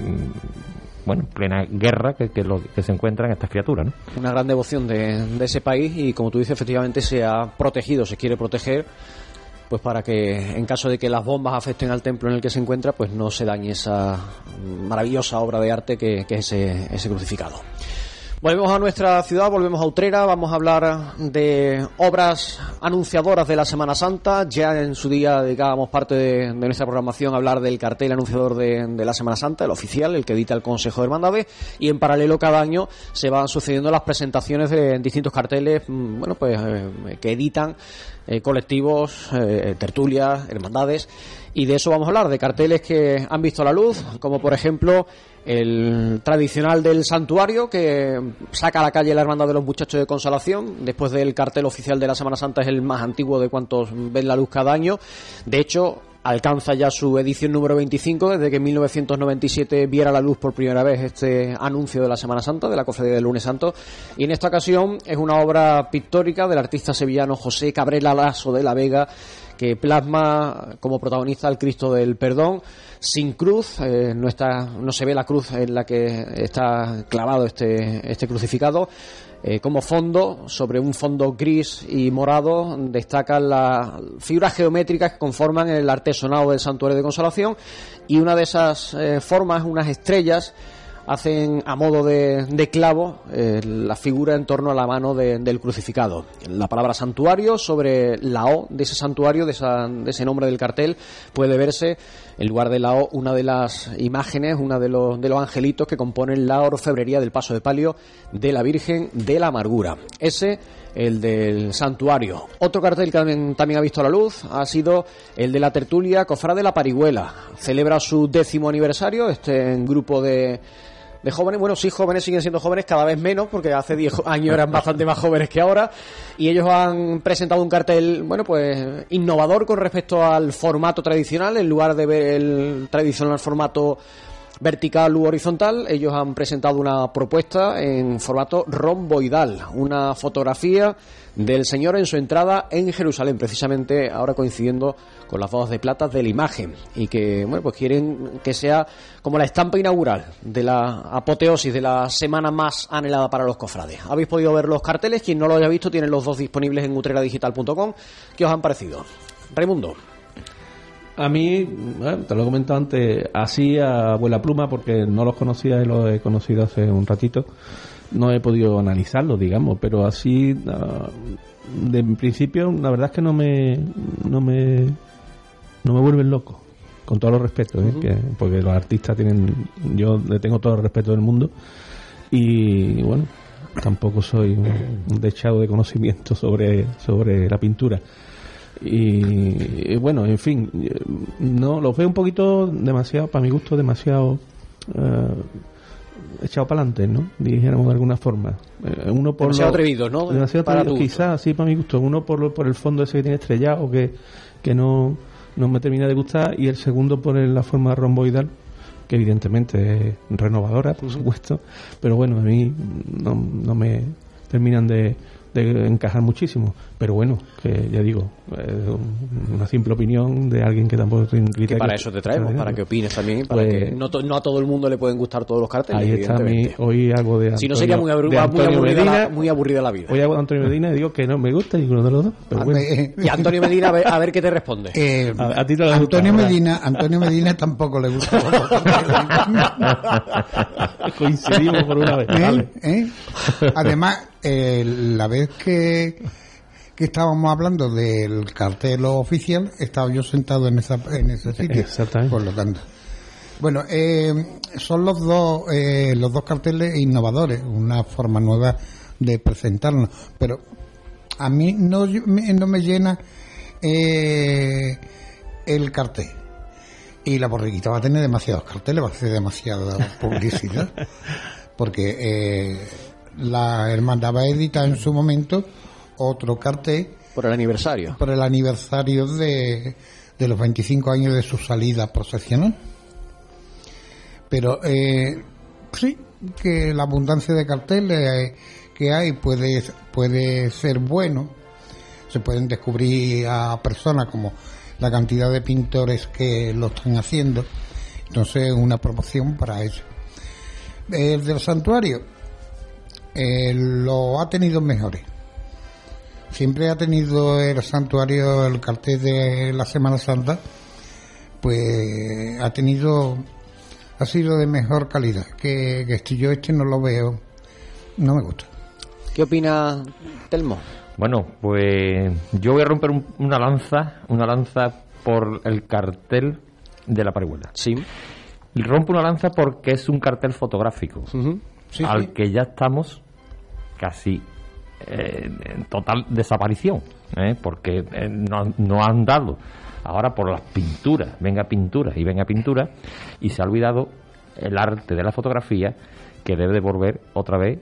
mm, bueno, plena guerra que, que, lo- que se encuentran estas criaturas, ¿no? Una gran devoción de, de ese país y, como tú dices, efectivamente se ha protegido, se quiere proteger, pues para que en caso de que las bombas afecten al templo en el que se encuentra, pues no se dañe esa maravillosa obra de arte que, es ese crucificado. Volvemos a nuestra ciudad, volvemos a Utrera, vamos a hablar de obras anunciadoras de la Semana Santa. Ya en su día dedicábamos parte de, nuestra programación a hablar del cartel anunciador de, de la Semana Santa, el oficial, el que edita el Consejo de Hermandades, y en paralelo cada año se van sucediendo las presentaciones de distintos carteles, mm, bueno, pues eh, que editan eh, colectivos, eh, tertulias, hermandades, y de eso vamos a hablar, de carteles que han visto la luz, como por ejemplo el tradicional del santuario que saca a la calle la hermandad de los muchachos de consolación. Después del cartel oficial de la Semana Santa es el más antiguo de cuantos ven la luz cada año. De hecho alcanza ya su edición número 25 desde que en 1997 viera la luz por primera vez este anuncio de la Semana Santa de la cofradía del lunes santo. Y en esta ocasión es una obra pictórica del artista sevillano José Cabrera Lasso de la Vega que plasma como protagonista al Cristo del Perdón, sin cruz, eh, no, está, no se ve la cruz en la que está clavado este, este crucificado. Eh, como fondo, sobre un fondo gris y morado, destacan las figuras geométricas que conforman el artesonado del santuario de consolación y una de esas eh, formas, unas estrellas, hacen a modo de, de clavo eh, la figura en torno a la mano de- del crucificado. La palabra santuario sobre la O de ese santuario, de, esa- ese nombre del cartel, puede verse en lugar de la O una de las imágenes, una de los, de los angelitos que componen la orfebrería del paso de palio de la Virgen de la Amargura. Ese el del santuario. Otro cartel que también, también ha visto la luz ha sido el de la tertulia Cofrade de la Parihuela. Celebra su décimo aniversario, este grupo de, de jóvenes, bueno, sí, jóvenes siguen siendo jóvenes, cada vez menos, porque hace 10 años eran bastante más jóvenes que ahora, y ellos han presentado un cartel, bueno, pues innovador con respecto al formato tradicional, en lugar de ver el tradicional formato vertical u horizontal, ellos han presentado una propuesta en formato romboidal, una fotografía del Señor en su entrada en Jerusalén, precisamente ahora coincidiendo con las bodas de plata de la imagen y que bueno pues quieren que sea como la estampa inaugural de la apoteosis de la semana más anhelada para los cofrades. Habéis podido ver los carteles, quien no lo haya visto tienen los dos disponibles en utreradigital.com. ¿Qué os han parecido? Raimundo. A mí, bueno, te lo he comentado antes, así a vuela pluma, porque no los conocía y los he conocido hace un ratito. No he podido analizarlos, digamos, pero así, ah, de en principio, la verdad es que no me, no me, no me vuelven loco. Con todos los respetos, ¿eh? Que- porque los artistas tienen, yo le tengo todo el respeto del mundo y bueno, tampoco soy un, un dechado de conocimiento sobre, sobre la pintura. Y, y bueno, en fin, no los veo un poquito demasiado, para mi gusto, demasiado eh, echado para adelante, ¿no? Dijéramos de alguna forma. Eh, uno por Demasiado lo- atrevidos, ¿no? Demasiado Para gusto. quizás, sí, para mi gusto. Uno por, lo- por el fondo ese que tiene estrellado, que, que no, no me termina de gustar, y el segundo por el- la forma romboidal, que evidentemente es renovadora, por supuesto, pero bueno, a mí no, no me terminan de, de encajar muchísimo. Pero bueno, que ya digo, un- una simple opinión de alguien que tampoco tiene Que criterio. para eso te traemos, para que opines también, para Pues- que no, to- no a todo el mundo le pueden gustar todos los carteles. Ahí está mi, hoy algo de Si no Antonio- sería muy, abru- muy Antonio aburrida, Medina. la, muy aburrida la vida. Hoy hago de Antonio Medina y digo que no me gusta ninguno de los dos. Pero bueno. Y Antonio Medina, a ver, a ver qué te responde. Eh, A- a ti no le gusta, Antonio. Medina, Antonio Medina tampoco le gusta. Coincidimos por una vez. ¿Eh? Vale. ¿Eh? Además, eh, la vez que, que estábamos hablando del cartel oficial, estaba yo sentado en, esa, en ese sitio. Exactamente. Por lo tanto. Bueno, eh, son los dos, eh, los dos carteles innovadores, una forma nueva de presentarnos. Pero a mí no, me- no me llena eh, el cartel. Y la borriquita va a tener demasiados carteles, va a hacer demasiada publicidad. Porque eh, la hermandad va a editar en su momento otro cartel Por el aniversario. por el aniversario de, de los 25 años de su salida procesional. Pero eh, sí, que la abundancia de carteles eh, que hay puede, puede ser bueno. Se pueden descubrir a personas como la cantidad de pintores que lo están haciendo. Entonces, una promoción para eso. El del santuario eh, lo ha tenido mejores. Siempre ha tenido el santuario, el cartel de la Semana Santa, pues ha tenido, ha sido de mejor calidad. Que, que este, yo este no lo veo, no me gusta. ¿Qué opina Telmo? Bueno, pues yo voy a romper un- una lanza, una lanza por el cartel de la parihuela. Sí. Y rompo una lanza porque es un cartel fotográfico Sí, al sí. que ya estamos casi eh, en total desaparición, ¿eh? porque eh, no, no han dado ahora por las pinturas, venga pintura y venga pintura, y se ha olvidado el arte de la fotografía que debe de volver otra vez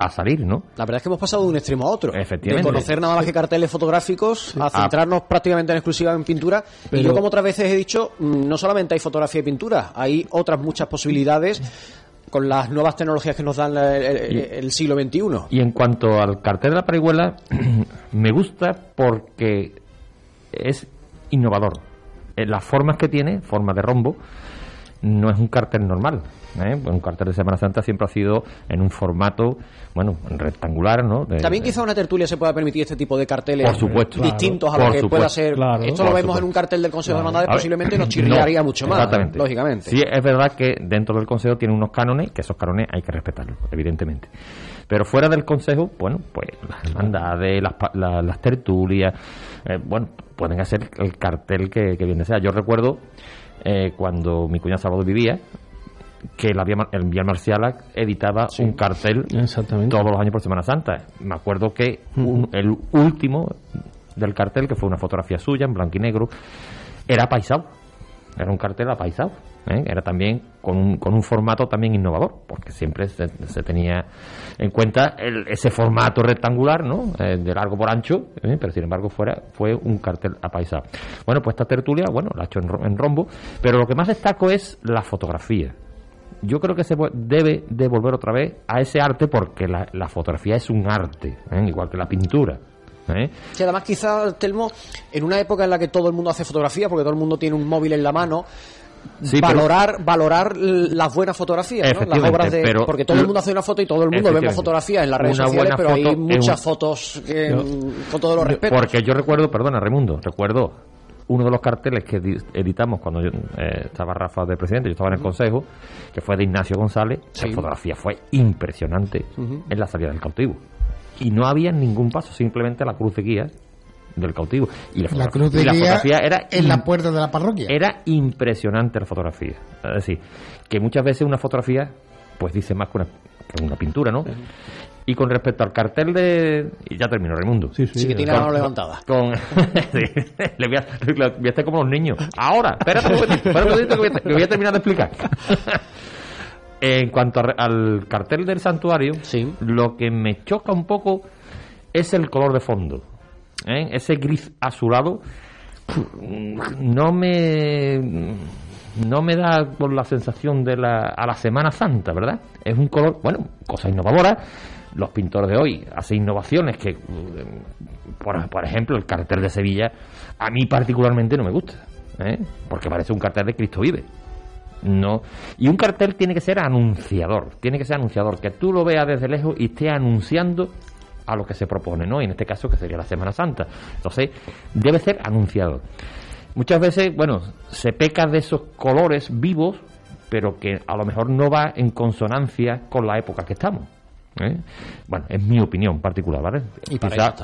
a salir, ¿no? La verdad es que hemos pasado de un extremo a otro. Efectivamente. De conocer nada más que carteles fotográficos a centrarnos prácticamente en exclusiva en pintura. y yo, como otras veces he dicho, mm, no solamente hay fotografía y pintura, hay otras muchas posibilidades con las nuevas tecnologías que nos dan el- el siglo XXI. Y en cuanto al cartel de la parihuela, me gusta porque es innovador. Eh, las formas que tiene, forma de rombo, no es un cartel normal. ¿Eh? Un cartel de Semana Santa siempre ha sido en un formato, bueno, rectangular, ¿no? De- También quizá una tertulia se pueda permitir este tipo de carteles Por supuesto. distintos a lo que pueda ser. Claro. Esto lo vemos en un cartel del Consejo de Hermandades, posiblemente nos no, chirriaría mucho más, Exactamente. lógicamente. Sí, es verdad que dentro del Consejo tiene unos cánones, que esos cánones hay que respetarlos, evidentemente. Pero fuera del Consejo, bueno, pues las hermandades, las, las tertulias, eh, bueno, pueden hacer el cartel que, que bien sea. Yo recuerdo eh, cuando mi cuñado Salvador vivía, que la Vía, el Vía Marciala editaba un cartel todos los años por Semana Santa. Me acuerdo que un- el último del cartel, que fue una fotografía suya en blanco y negro, era paisado. Era un cartel apaisado. ¿eh? Era también con un, con un formato también innovador, porque siempre se, se tenía en cuenta el- ese formato rectangular, ¿no? Eh, de largo por ancho, ¿eh? pero sin embargo fuera, fue un cartel apaisado. Bueno, pues esta tertulia, bueno, la ha hecho en, en rombo, pero lo que más destaco es la fotografía yo creo que se debe de volver otra vez a ese arte porque la, la fotografía es un arte, ¿eh? igual que la pintura. ¿eh? Sí, además quizá, Telmo, en una época en la que todo el mundo hace fotografía, porque todo el mundo tiene un móvil en la mano, Sí, pero- valorar valorar las buenas fotografías, ¿no? las obras de... pero- porque todo el mundo hace una foto y todo el mundo vemos fotografías en las redes Una sociales, pero hay muchas un- fotos que, Yo- con todos los respetos. Porque yo recuerdo, perdona, Raimundo, recuerdo uno de los carteles que edi- editamos cuando yo, eh, estaba Rafa de presidente, yo estaba en el consejo, que fue de Ignacio González, la fotografía fue impresionante en la salida del cautivo. Y no había ningún paso, simplemente la cruz de guía del cautivo. Y la, La fotogra- cruz de y la guía fotografía era en la puerta de la parroquia. Era impresionante la fotografía. Es decir, que muchas veces una fotografía pues dice más que una, que una pintura, ¿no? Y con respecto al cartel de... Y ya terminó, Raimundo. Sí, Sí que tiene la mano levantada. Con... sí, le voy, a, le voy a hacer como los niños. Ahora, espérate un momentito, espérate un que voy a, que voy a terminar de explicar. en cuanto a re- al cartel del santuario, lo que me choca un poco es el color de fondo. ¿eh? Ese gris azulado no me no me da por la sensación de la a la Semana Santa, ¿verdad? Es un color, bueno, cosa innovadora. Los pintores de hoy hacen innovaciones que, por, ejemplo, el cartel de Sevilla a mí particularmente no me gusta, ¿eh? porque parece un cartel de Cristo vive. No. Y un cartel tiene que ser anunciador, tiene que ser anunciador, que tú lo veas desde lejos y esté anunciando a lo que se propone, ¿no? En este caso que sería la Semana Santa. Entonces, debe ser anunciador. Muchas veces, bueno, se peca de esos colores vivos, pero que a lo mejor no va en consonancia con la época que estamos. ¿Eh? Bueno, es mi opinión particular, ¿vale? Y Quizá,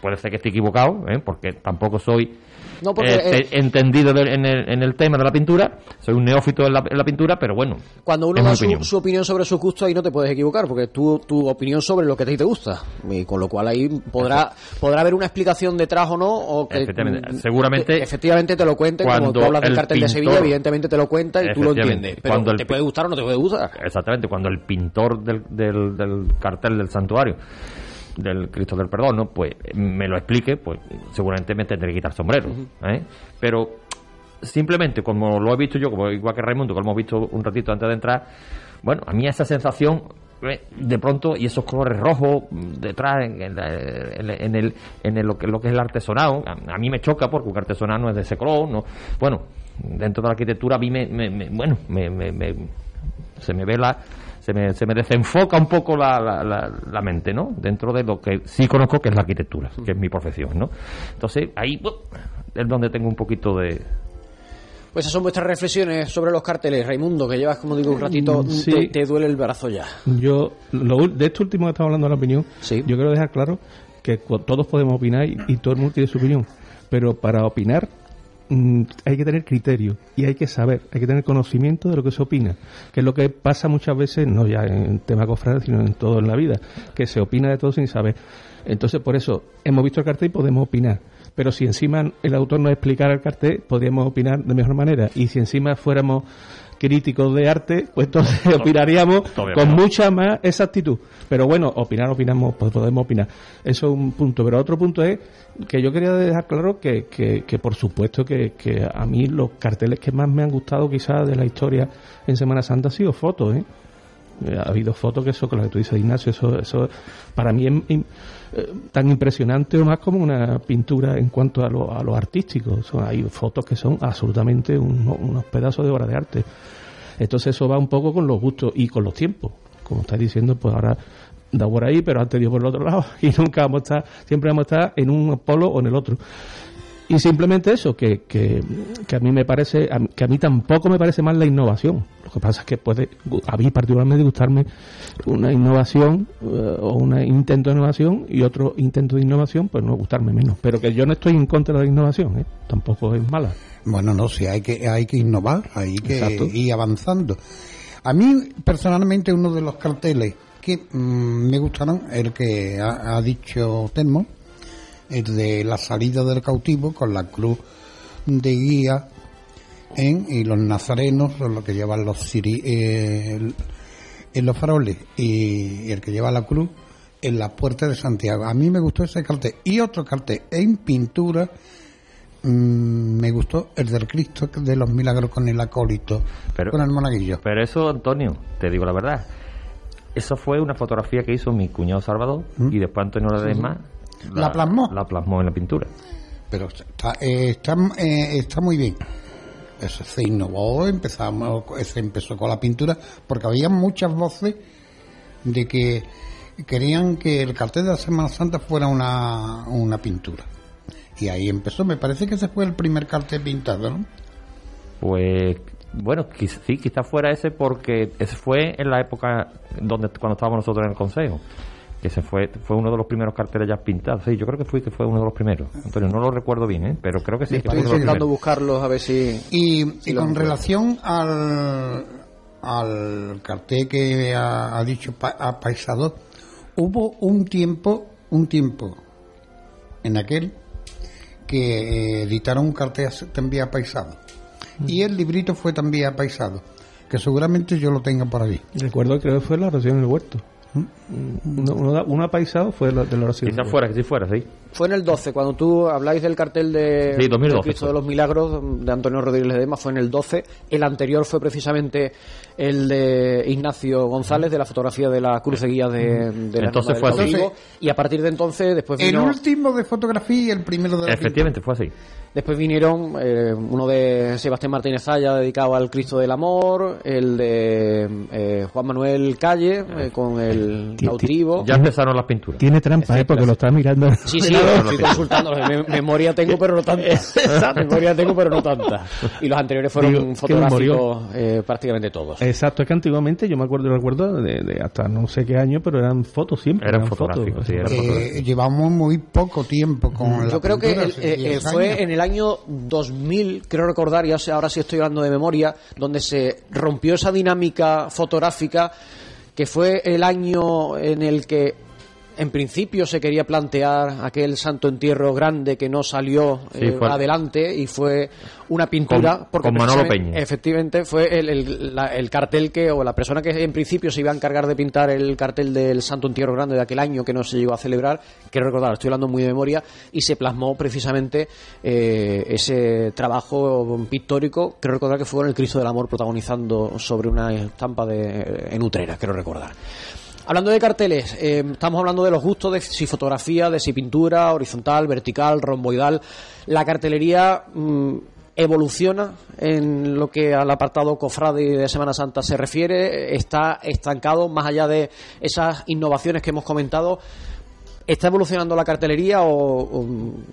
puede ser que esté equivocado, ¿eh? porque tampoco soy No, porque, este, eh, entendido del- en, el, en el tema de la pintura, soy un neófito en la, en la pintura, pero bueno, Cuando uno da su, opinión. su opinión sobre su gusto, ahí no te puedes equivocar, porque tú, tu opinión sobre lo que a ti te gusta. Y con lo cual ahí podrá, podrá haber una explicación detrás o no, o que Efectivamente, mm, seguramente- te- efectivamente te lo cuente, como cuando tú hablas del el cartel de Sevilla, evidentemente te lo cuenta y tú lo entiendes. Pero cuando te puede gustar o no te puede gustar. Exactamente, cuando el pintor del, del, del cartel del santuario del Cristo del Perdón, ¿no? pues me lo explique, pues seguramente me tendré que quitar sombrero. ¿eh? Pero simplemente, como lo he visto yo, como igual que Raimundo, que lo hemos visto un ratito antes de entrar, bueno, a mí esa sensación eh, de pronto y esos colores rojos mm, detrás en, en en- en el, en el- lo, que, lo que es el artesonado a, a mí me choca porque un artesonado no es de ese color no bueno dentro de la arquitectura a mí me, me- me- bueno me, me- me- se me ve la se me, se me desenfoca un poco la, la, la- la mente, ¿no? Dentro de lo que sí conozco, que es la arquitectura, que es mi profesión, ¿no? Entonces, ahí es donde tengo un poquito de... Pues esas son vuestras reflexiones sobre los carteles, Raimundo, que llevas, como digo, un ratito, Mm, sí. te, te duele el brazo ya. Yo, lo ul- de esto último que estamos hablando de la opinión, yo quiero dejar claro que todos podemos opinar y, y todo el mundo tiene su opinión, pero para opinar mm, hay que tener criterio y hay que saber, hay que tener conocimiento de lo que se opina, que es lo que pasa muchas veces, no ya en tema cofrade, sino en todo en la vida, que se opina de todo sin saber. Entonces, por eso, hemos visto el cartel y podemos opinar. Pero si encima el autor nos explicara el cartel, podríamos opinar de mejor manera. Y si encima fuéramos críticos de arte, pues entonces opinaríamos con mucha más exactitud. Pero bueno, opinar, opinamos, pues podemos opinar. Eso es un punto. Pero otro punto es que yo quería dejar claro que, que, que por supuesto que, que a mí los carteles que más me han gustado quizás de la historia en Semana Santa han sido fotos, ¿eh? Ha habido fotos que eso, con lo que tú dices, Ignacio, eso, eso para mí es eh, tan impresionante o más como una pintura en cuanto a lo, a lo artístico. Son, hay fotos que son absolutamente uno- unos pedazos de obra de arte. Entonces eso va un poco con los gustos y con los tiempos. Como estáis diciendo, pues ahora da por ahí, pero antes dio por el otro lado y nunca vamos a estar, siempre vamos a estar en un polo o en el otro. Y simplemente eso, que, que, que a mí me parece, a que a mí tampoco me parece mal la innovación. Lo que pasa es que puede, a mí particularmente gustarme una innovación eh, o un intento de innovación y otro intento de innovación, pues no gustarme menos. Pero que yo no estoy en contra de la innovación, ¿eh? tampoco es mala. Bueno, no, sí, hay que, hay que innovar, hay que Exacto. ir avanzando. A mí, personalmente, uno de los carteles que mm, me gustaron, el que ha, ha dicho Telmo, el de la salida del cautivo con la cruz de guía en, y los nazarenos son los que llevan los ciri, eh, el- en los faroles y, el que lleva la cruz en la puerta de Santiago. A mí me gustó ese cartel. Y otro cartel en pintura Mm, me gustó el del Cristo de los Milagros con el acólito, Pero- con el monaguillo. Pero eso, Antonio, te digo la verdad. Eso fue una fotografía que hizo mi cuñado Salvador y después Antonio Ledesma ¿La plasmó? La plasmó en la pintura. Pero está, eh, está, eh, está muy bien. Eso se innovó, empezamos, se empezó con la pintura, porque había muchas voces de que querían que el cartel de la Semana Santa fuera una, una pintura. Y ahí empezó, me parece que ese fue el primer cartel pintado, ¿no? Pues bueno, quiz- sí, quizás fuera ese porque ese fue en la época donde cuando estábamos nosotros en el consejo. Que se fue fue uno de los primeros carteles ya pintados. Sí, yo creo que fue que fue uno de los primeros. Antonio, no lo recuerdo bien, ¿eh? pero creo que sí. que Estoy intentando buscarlos a ver si... Y, y con recuerdo. relación al, al cartel que ha, ha dicho Pa- a hubo un tiempo, un tiempo en aquel que eh, editaron un cartel también apaisado. Y el librito fue también apaisado, que seguramente yo lo tenga por ahí. Recuerdo que fue la oración en el huerto. ¿Mm? Uno, uno, un apaisado fue de la oración. el Quizás fuera, que sí fuera, sí. Fue en el 12, cuando tú habláis del cartel de Sí, 2012 del Cristo fue. de los Milagros de Antonio Rodríguez Ledesma, fue en el 12. El anterior fue precisamente el de Ignacio González, de la fotografía de la cruz de guía de, de la Entonces fue del así. Y a partir de entonces, después El vino... último de fotografía y el primero de la Efectivamente, fue así. Después vinieron eh, uno de Sebastián Martínez Zaya dedicado al Cristo del Amor, el de eh, Juan Manuel Calle eh, con el cautivo. Ya empezaron las pinturas. Tiene trampa, ¿eh? Porque lo está mirando. Sí, sí, estoy consultando. Me- memoria tengo, pero no tanta. memoria tengo, pero no tanta. Y los anteriores fueron fotográficos eh, prácticamente todos. Exacto, es que antiguamente yo me acuerdo, recuerdo de, de hasta no sé qué año, pero eran fotos siempre. Eran fotos. fotográficos, sí, eran Eh, llevamos muy poco tiempo con la Yo creo que el- eh, 10 eh, fue años. en el año 2000, creo recordar, y ahora- ahora sí estoy hablando de memoria, donde se rompió esa dinámica fotográfica, que fue el año en el que en principio se quería plantear aquel santo entierro grande que no salió Sí, eh, fue- adelante y fue una pintura Con- porque con Manolo Peña. efectivamente fue el, el- la- el cartel que o la persona que en principio se iba a encargar de pintar el cartel del Santo Entierro Grande de aquel año que no se llegó a celebrar, quiero recordar, estoy hablando muy de memoria, y se plasmó precisamente eh, ese trabajo pictórico, creo recordar que fue con el Cristo del Amor protagonizando sobre una estampa de, en Utrera, quiero recordar. Hablando de carteles, eh, estamos hablando de los gustos de si fotografía, de si pintura, horizontal, vertical, romboidal. La cartelería mm, evoluciona en lo que al apartado cofrade de Semana Santa se refiere, está estancado más allá de esas innovaciones que hemos comentado. ¿Está evolucionando la cartelería o, o,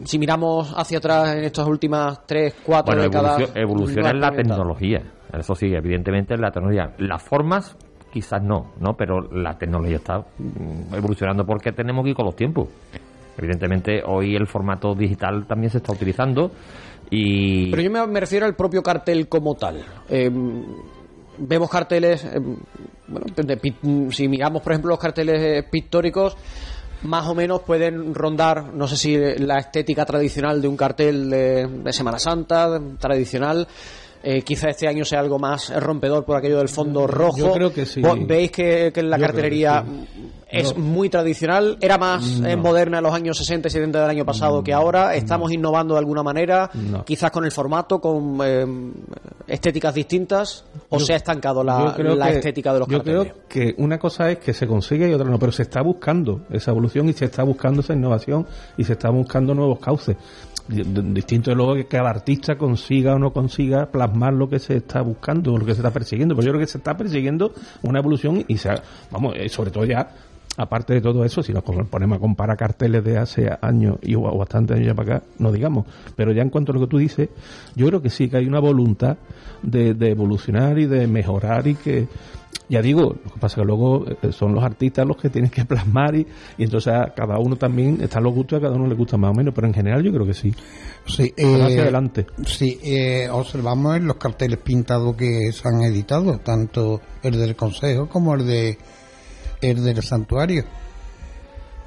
si miramos hacia atrás en estas últimas tres, cuatro Bueno, décadas? evolucio- evoluciona no en la tecnología. Eso sí, evidentemente en la tecnología. Las formas quizás no, ¿no? Pero la tecnología está mm, evolucionando porque tenemos que ir con los tiempos. Evidentemente hoy el formato digital también se está utilizando y Pero yo me, refiero al propio cartel como tal. Eh, vemos carteles, eh, bueno, si miramos por ejemplo los carteles eh, pictóricos, más o menos pueden rondar, no sé si la estética tradicional de un cartel de Semana Santa, tradicional. Eh, quizá este año sea algo más rompedor por aquello del fondo rojo. yo creo que sí. ¿Vos ¿Veis que, que la Yo cartelería sí. es No. muy tradicional? ¿Era más eh, moderna en los años 60 y 70 del año pasado que ahora? ¿Estamos innovando de alguna manera? Quizás con el formato, con eh, estéticas distintas. o Yo- se ha estancado la, yo la que- estética de los Yo carteles? creo que una cosa es que se consigue y otra no, pero se está buscando esa evolución y se está buscando esa innovación y se está buscando nuevos cauces. Distinto de luego que cada artista consiga o no consiga plasmar lo que se está buscando lo que se está persiguiendo. Pero yo creo que se está persiguiendo una evolución y se ha- vamos, eh, sobre todo ya, aparte de todo eso, si nos ponemos a comparar carteles de hace años y o bastantes años ya para acá, no digamos. Pero ya en cuanto a lo que tú dices, yo creo que sí que hay una voluntad de, de evolucionar y de mejorar y que ya digo, lo que pasa que luego eh, son los artistas los que tienen que plasmar y, y entonces a cada uno también están los gustos, a cada uno le gusta más o menos, pero en general yo creo que sí. Sí, eh, hacia adelante. Sí, eh, observamos en los carteles pintados que se han editado, tanto el del Consejo como el de el del Santuario,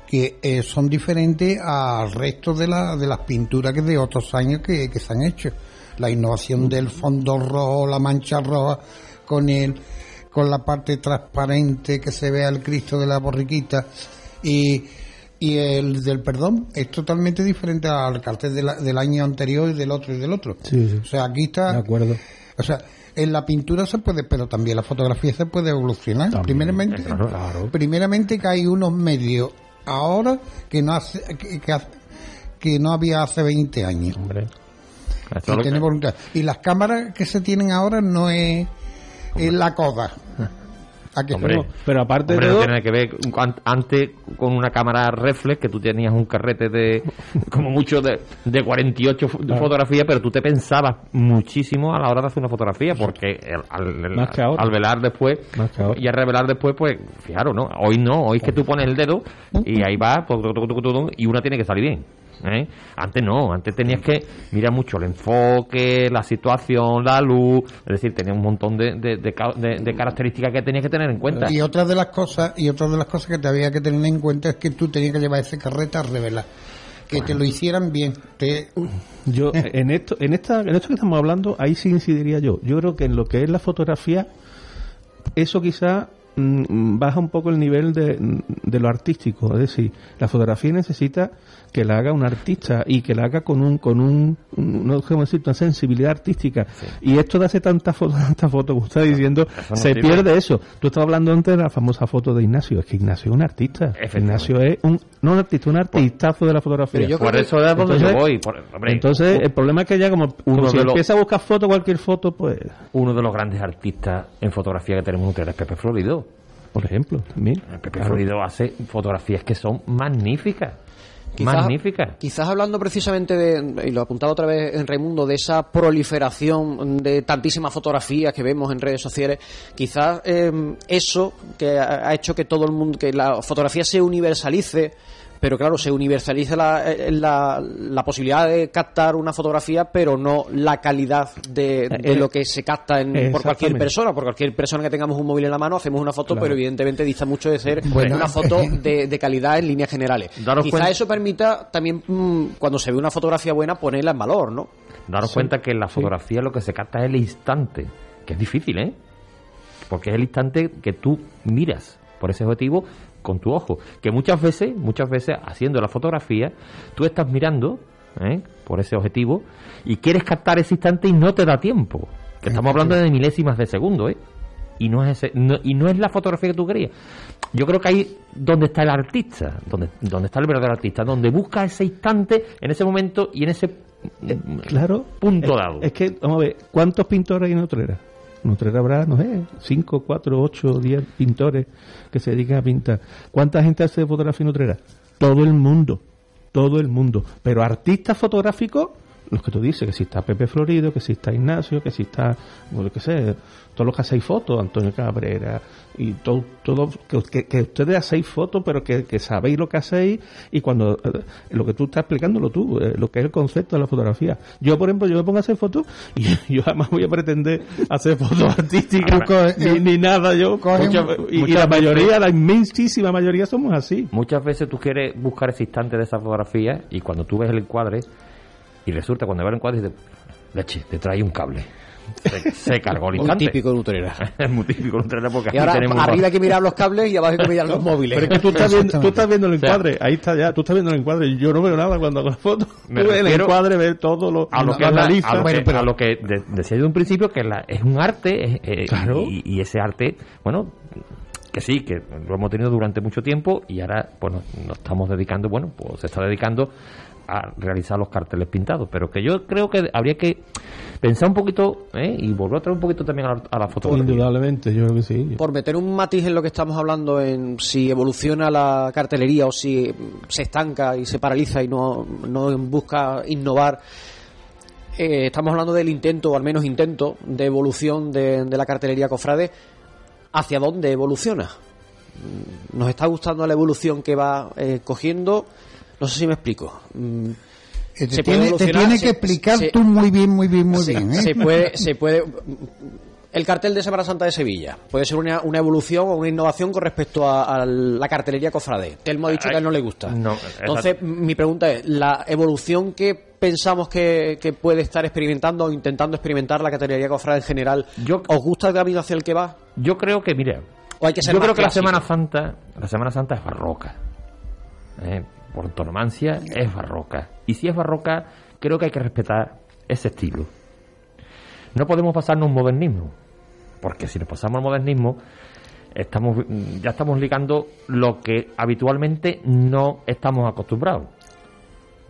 que eh, son diferentes al resto de, la, de las pinturas que de otros años que, que se han hecho. La innovación del fondo rojo, la mancha roja, con el con la parte transparente que se ve al Cristo de la borriquita y y el del perdón es totalmente diferente al cartel de la- del año anterior y del otro y del otro. Sí, sí. O sea, aquí está. De acuerdo. O sea, en la pintura se puede, pero también la fotografía se puede evolucionar. primeramente, primeramente que hay unos medios ahora que no hace, que, que hace- que no había hace 20 años. Eso Y, tiene voluntad. y las cámaras que se tienen ahora no es, es la coda. Pero aparte Hombre, de no todo, tiene que ver an- antes con una cámara reflex que tú tenías un carrete de como mucho de, de 48 fo- Claro. fotografías pero tú te pensabas muchísimo a la hora de hacer una fotografía porque el- al, Más que ahora. al velar después Más que ahora. y al revelar después pues fijaros no hoy no hoy es que tú pones el dedo y ahí va y una tiene que salir bien ¿eh? Antes no, antes tenías que mirar mucho el enfoque, la situación, la luz, es decir, tenía un montón de, de, de ca- de- de características que tenías que tener en cuenta. Y otra de las cosas, y otra de las cosas que te había que tener en cuenta es que tú tenías que llevar ese carrete a revelar. Que te lo hicieran bien. Te, Yo, en esto, en esta, en esto que estamos hablando, ahí sí incidiría yo. Yo creo que en lo que es la fotografía, eso quizá baja un poco el nivel de, de lo artístico. Es decir, la fotografía necesita que la haga un artista y que la haga con un, con un, no decir, una sensibilidad artística. Y esto de hace tantas fotos, tantas fotos, como está diciendo, no se pierde eso. Tú estabas hablando antes de la famosa foto de Ignacio. Es que Ignacio es un artista. Ignacio es un, no un artista, un artistazo de la fotografía. Yo Por eso es donde yo voy, por- hombre, entonces, el problema es que ya como, como uno si de los- empieza a buscar foto, cualquier foto, pues... Uno de los grandes artistas en fotografía que tenemos en Utrera es Pepe Florido. Por ejemplo, también. Pepe Claro. Hace fotografías que son magníficas. Quizás- magníficas. Quizás hablando precisamente de, y lo apuntaba otra vez en Raimundo, de esa proliferación de tantísimas fotografías que vemos en redes sociales, quizás eh, eso que ha hecho que todo el mundo, que la fotografía se universalice, pero claro, se universaliza la, eh, la, la posibilidad de captar una fotografía, pero no la calidad de, de Eh, lo que se capta en- por cualquier persona. Por cualquier persona que tengamos un móvil en la mano, hacemos una foto, Claro. pero evidentemente dista mucho de ser Bueno. una foto de, de calidad en líneas generales. Daros Quizá cuenta- eso permita también, mm, cuando se ve una fotografía buena, ponerla en valor, ¿no? Daros cuenta que en la fotografía lo que se capta es el instante, que es difícil, ¿eh? Porque es el instante que tú miras por ese objetivo con tu ojo. Que muchas veces, muchas veces, haciendo la fotografía, tú estás mirando ¿eh? por ese objetivo y quieres captar ese instante y no te da tiempo. Que estamos hablando de milésimas de segundo, ¿eh? Y no es ese, no- y no es la fotografía que tú querías. Yo creo que ahí donde está el artista, donde, donde está el verdadero artista, donde busca ese instante, en ese momento y en ese Claro. punto es, dado. Es que, vamos a ver, ¿cuántos pintores hay en Utrera? Utrera habrá, no sé, 5, 4, 8, 10 pintores que se dedican a pintar. ¿Cuánta gente hace fotografía en Utrera? Todo el mundo. Todo el mundo. Pero artistas fotográficos, los que tú dices, que si está Pepe Florido, que si está Ignacio, que si está, bueno, que sé, todos los que hacéis fotos, Antonio Cabrera, y todo, todo que, que- que ustedes hacéis fotos, pero que, que sabéis lo que hacéis, y cuando, eh, lo que tú estás explicándolo tú, eh, lo que es el concepto de la fotografía. Yo, por ejemplo, yo me pongo a hacer fotos, y yo jamás voy a pretender hacer fotos artísticas, ni, ni nada, yo, muchas- y, la mayoría, veces- la inmensísima mayoría somos así. Muchas veces tú quieres buscar ese instante de esa fotografía y cuando tú ves el encuadre y resulta cuando ves el encuadre dices, leche, te trae un cable. Se, se cargó el Muy instante. típico de Utrera. es muy típico de Utrera porque Y aquí ahora tenemos... arriba hay que mirar los cables y abajo hay que mirar los móviles. Pero es que tú estás viendo, tú estás viendo el O sea, encuadre, ahí está ya, tú estás viendo el encuadre y yo no veo nada cuando hago la foto. Me Tú ves el encuadre, ves todo lo, a lo que, lo es la- analizas. a lo que, Bueno, pero- a lo que de- decía yo de un principio que la- es un arte eh, Claro. y, y ese arte bueno que sí que lo hemos tenido durante mucho tiempo y ahora bueno nos estamos dedicando bueno pues se está dedicando a realizar los carteles pintados pero que yo creo que habría que pensar un poquito ¿eh? y volver a traer un poquito también a la, a la fotografía Indudablemente, yo creo que sí. Por meter un matiz en lo que estamos hablando, en si evoluciona la cartelería o si se estanca y se paraliza y no, no busca innovar, eh, estamos hablando del intento, o al menos intento, de evolución de, de la cartelería cofrade. ¿Hacia dónde evoluciona? ¿Nos está gustando la evolución que va eh, cogiendo? No sé si me explico. Mm, Eh, Te se puede tiene, te se- que explicar se- tú muy bien, muy bien, muy se, bien. ¿eh? se puede, se puede. El cartel de Semana Santa de Sevilla puede ser una, una evolución o una innovación con respecto a, a la cartelería cofrade. Telmo ha dicho que a él no le gusta. no, Entonces, mi pregunta es: ¿la evolución que pensamos que, que puede estar experimentando o intentando experimentar la cartelería cofrade en general, ¿os gusta el camino hacia el que va? yo creo que mira ¿O hay que ser yo creo que la? Semana Santa la Semana Santa es barroca ¿eh? Por antonomasia es barroca y si es barroca creo que hay que respetar ese estilo no podemos pasarnos un modernismo porque si nos pasamos al modernismo estamos ya estamos ligando lo que habitualmente no estamos acostumbrados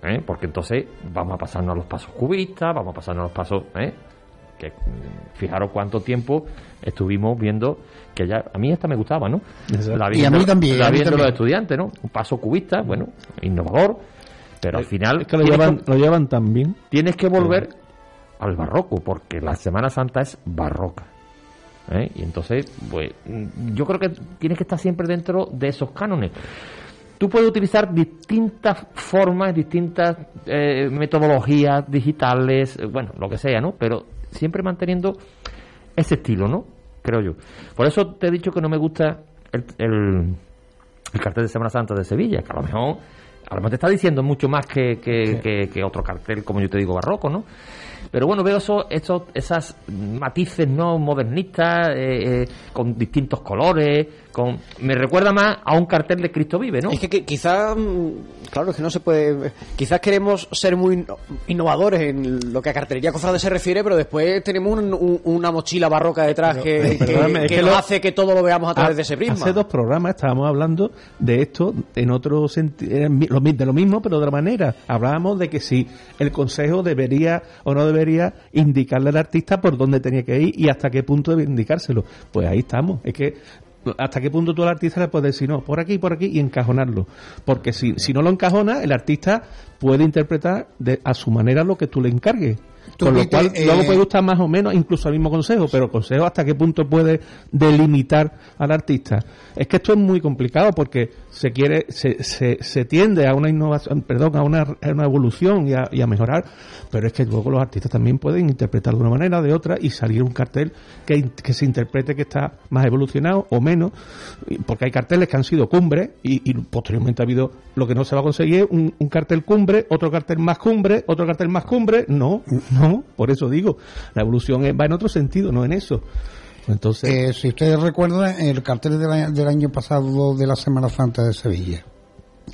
¿eh? porque entonces vamos a pasarnos a los pasos cubistas vamos a pasarnos a los pasos ¿eh? Que fijaros cuánto tiempo estuvimos viendo que ya a mí esta me gustaba no Y a mí también, la viendo los estudiantes no un paso cubista bueno innovador pero al final Es que lo llevan, que- lo llevan tan bien. tienes que volver al barroco, porque la Semana Santa es barroca. ¿eh? Y entonces, pues, yo creo que tienes que estar siempre dentro de esos cánones. Tú puedes utilizar distintas formas, distintas eh, metodologías digitales, eh, bueno, lo que sea, ¿no? Pero siempre manteniendo ese estilo, ¿no? Creo yo. Por eso te he dicho que no me gusta el, el, el cartel de Semana Santa de Sevilla, que a lo mejor, a lo mejor te está diciendo mucho más que, que, que- que otro cartel, como yo te digo, barroco, ¿no? Pero bueno, veo esos, esos, esas matices no modernistas, eh, eh, con distintos colores, con me recuerda más a un cartel de Cristo vive, ¿no? Es que, quizás, claro, es que no se puede. Quizás queremos ser muy inno- innovadores en lo que a cartelería cofrade se refiere, pero después tenemos un- un- una mochila barroca detrás que, eh, que- perdóname, es que que nos lo- hace que todo lo veamos a través Ha- de ese prisma. Hace dos programas estábamos hablando de esto en otro sentido, de lo mismo, pero de otra manera. Hablábamos de que si el consejo debería o no debería indicarle al artista por dónde tenía que ir y hasta qué punto debe indicárselo. Pues ahí estamos. Es que hasta qué punto tú al artista le puedes decir, no, por aquí, por aquí y encajonarlo. Porque si, si no lo encajona, el artista puede interpretar de, a su manera lo que tú le encargues. Con lo cual, eh, luego puede gustar más o menos, incluso al mismo consejo, pero consejo hasta qué punto puede delimitar al artista. Es que esto es muy complicado porque se quiere, se, se, se tiende a una innovación, perdón, a una, a una evolución y a, y a mejorar, pero es que luego los artistas también pueden interpretar de una manera, de otra, y salir un cartel que, que se interprete que está más evolucionado o menos, porque hay carteles que han sido cumbre y, y posteriormente ha habido lo que no se va a conseguir, un, un cartel cumbre, otro cartel más cumbre, otro cartel más cumbre, no, no, por eso digo, la evolución va en otro sentido, no en eso. Entonces, Eh, si ustedes recuerdan, el cartel del año, del año pasado de la Semana Santa de Sevilla,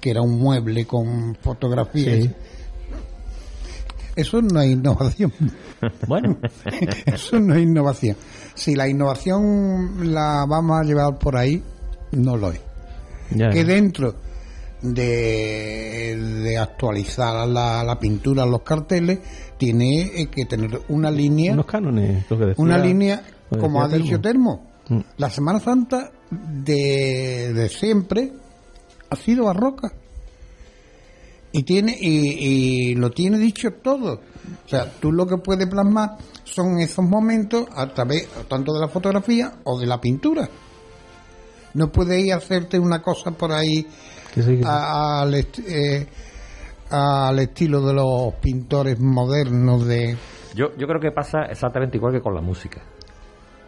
que era un mueble con fotografías. Sí. Eso no es innovación. bueno, Eso no es innovación. Si la innovación la vamos a llevar por ahí, no lo es. ya. Que dentro de, de actualizar la, la pintura, los carteles, tiene eh, que tener una línea unos cánones, lo que decía- una línea, lo que como ha dicho. Termo, la Semana Santa de, de siempre ha sido barroca. Y tiene y, y lo tiene dicho todo. O sea, tú lo que puedes plasmar son esos momentos a través tanto de la fotografía o de la pintura. No puedes ir a hacerte una cosa por ahí a- al, est- eh, al estilo de los pintores modernos de Yo, yo creo que pasa exactamente igual que con la música.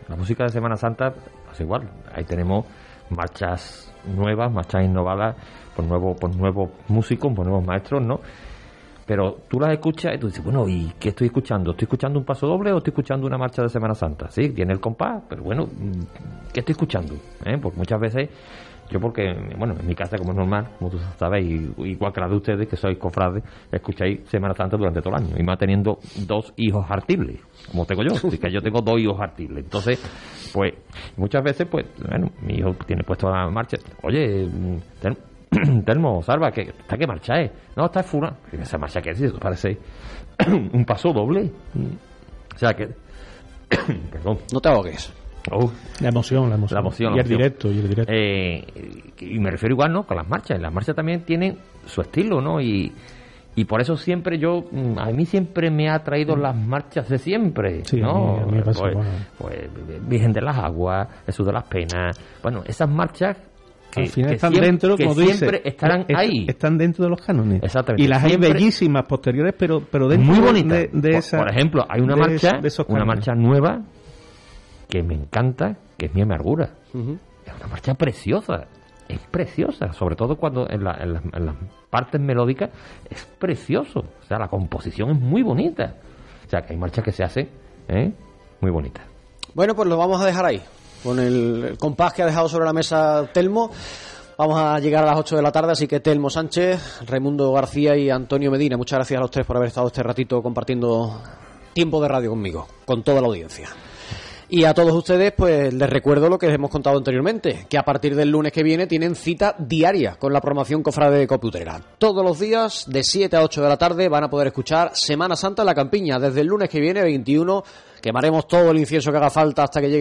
La música de Semana Santa pasa igual. Ahí tenemos marchas nuevas, marchas innovadas por nuevos por nuevos músicos, por nuevos maestros, ¿no? pero tú las escuchas y tú dices, bueno, ¿y qué estoy escuchando? ¿Estoy escuchando un paso doble o estoy escuchando una marcha de Semana Santa? Sí, tiene el compás, pero bueno, mm, ¿qué estoy escuchando? ¿Eh? Porque muchas veces, yo porque, bueno, en mi casa como es normal, como tú sabes, y- igual que la de ustedes, que sois cofrades, escucháis Semana Santa durante todo el año, y más teniendo dos hijos artibles, como tengo yo, así que yo tengo dos hijos artibles. Entonces, pues, muchas veces, pues, bueno, mi hijo tiene puesto la marcha, oye, Tel- Telmo, Salva, que está que marcha, ¿eh? No, está fura. Esa marcha que es, eso parece un paso doble. O sea que, perdón. No te ahogues. Oh, La emoción, la emoción. la emoción. Y el emoción. directo, y el directo. Eh, y me refiero igual, ¿no? Con las marchas. Las marchas también tienen su estilo, ¿no? Y, y por eso siempre yo, mm, a mí siempre me ha traído las marchas de siempre, Sí, ¿no? mí- a mí me pasa pues, pues, Virgen de las Aguas, Jesús de las Penas. Bueno, esas marchas que, Al final que están siempre, dentro, que como siempre estarán es- ahí. Están dentro de los cánones. Exactamente. Y las Siempre- hay bellísimas posteriores, pero, pero dentro muy de- bonita. de, de por, esa. por ejemplo, hay una marcha, de una marcha nueva que me encanta, que es mi amargura. Es una marcha preciosa, es preciosa, sobre todo cuando en, la- en las- en las partes melódicas es precioso. O sea, la composición es muy bonita. O sea, que hay marchas que se hacen ¿eh? muy bonitas. Bueno, pues lo vamos a dejar ahí, con el, el compás que ha dejado sobre la mesa Telmo. Vamos a llegar a las 8 de la tarde, así que Telmo Sánchez, Raimundo García y Antonio Medina, muchas gracias a los tres por haber estado este ratito compartiendo tiempo de radio conmigo, con toda la audiencia. Y a todos ustedes, pues les recuerdo lo que les hemos contado anteriormente, que a partir del lunes que viene tienen cita diaria con la programación Cofrade de Coputrera. Todos los días, de 7 a 8 de la tarde, van a poder escuchar Semana Santa en la Campiña. Desde el lunes que viene, 21, quemaremos todo el incienso que haga falta hasta que llegue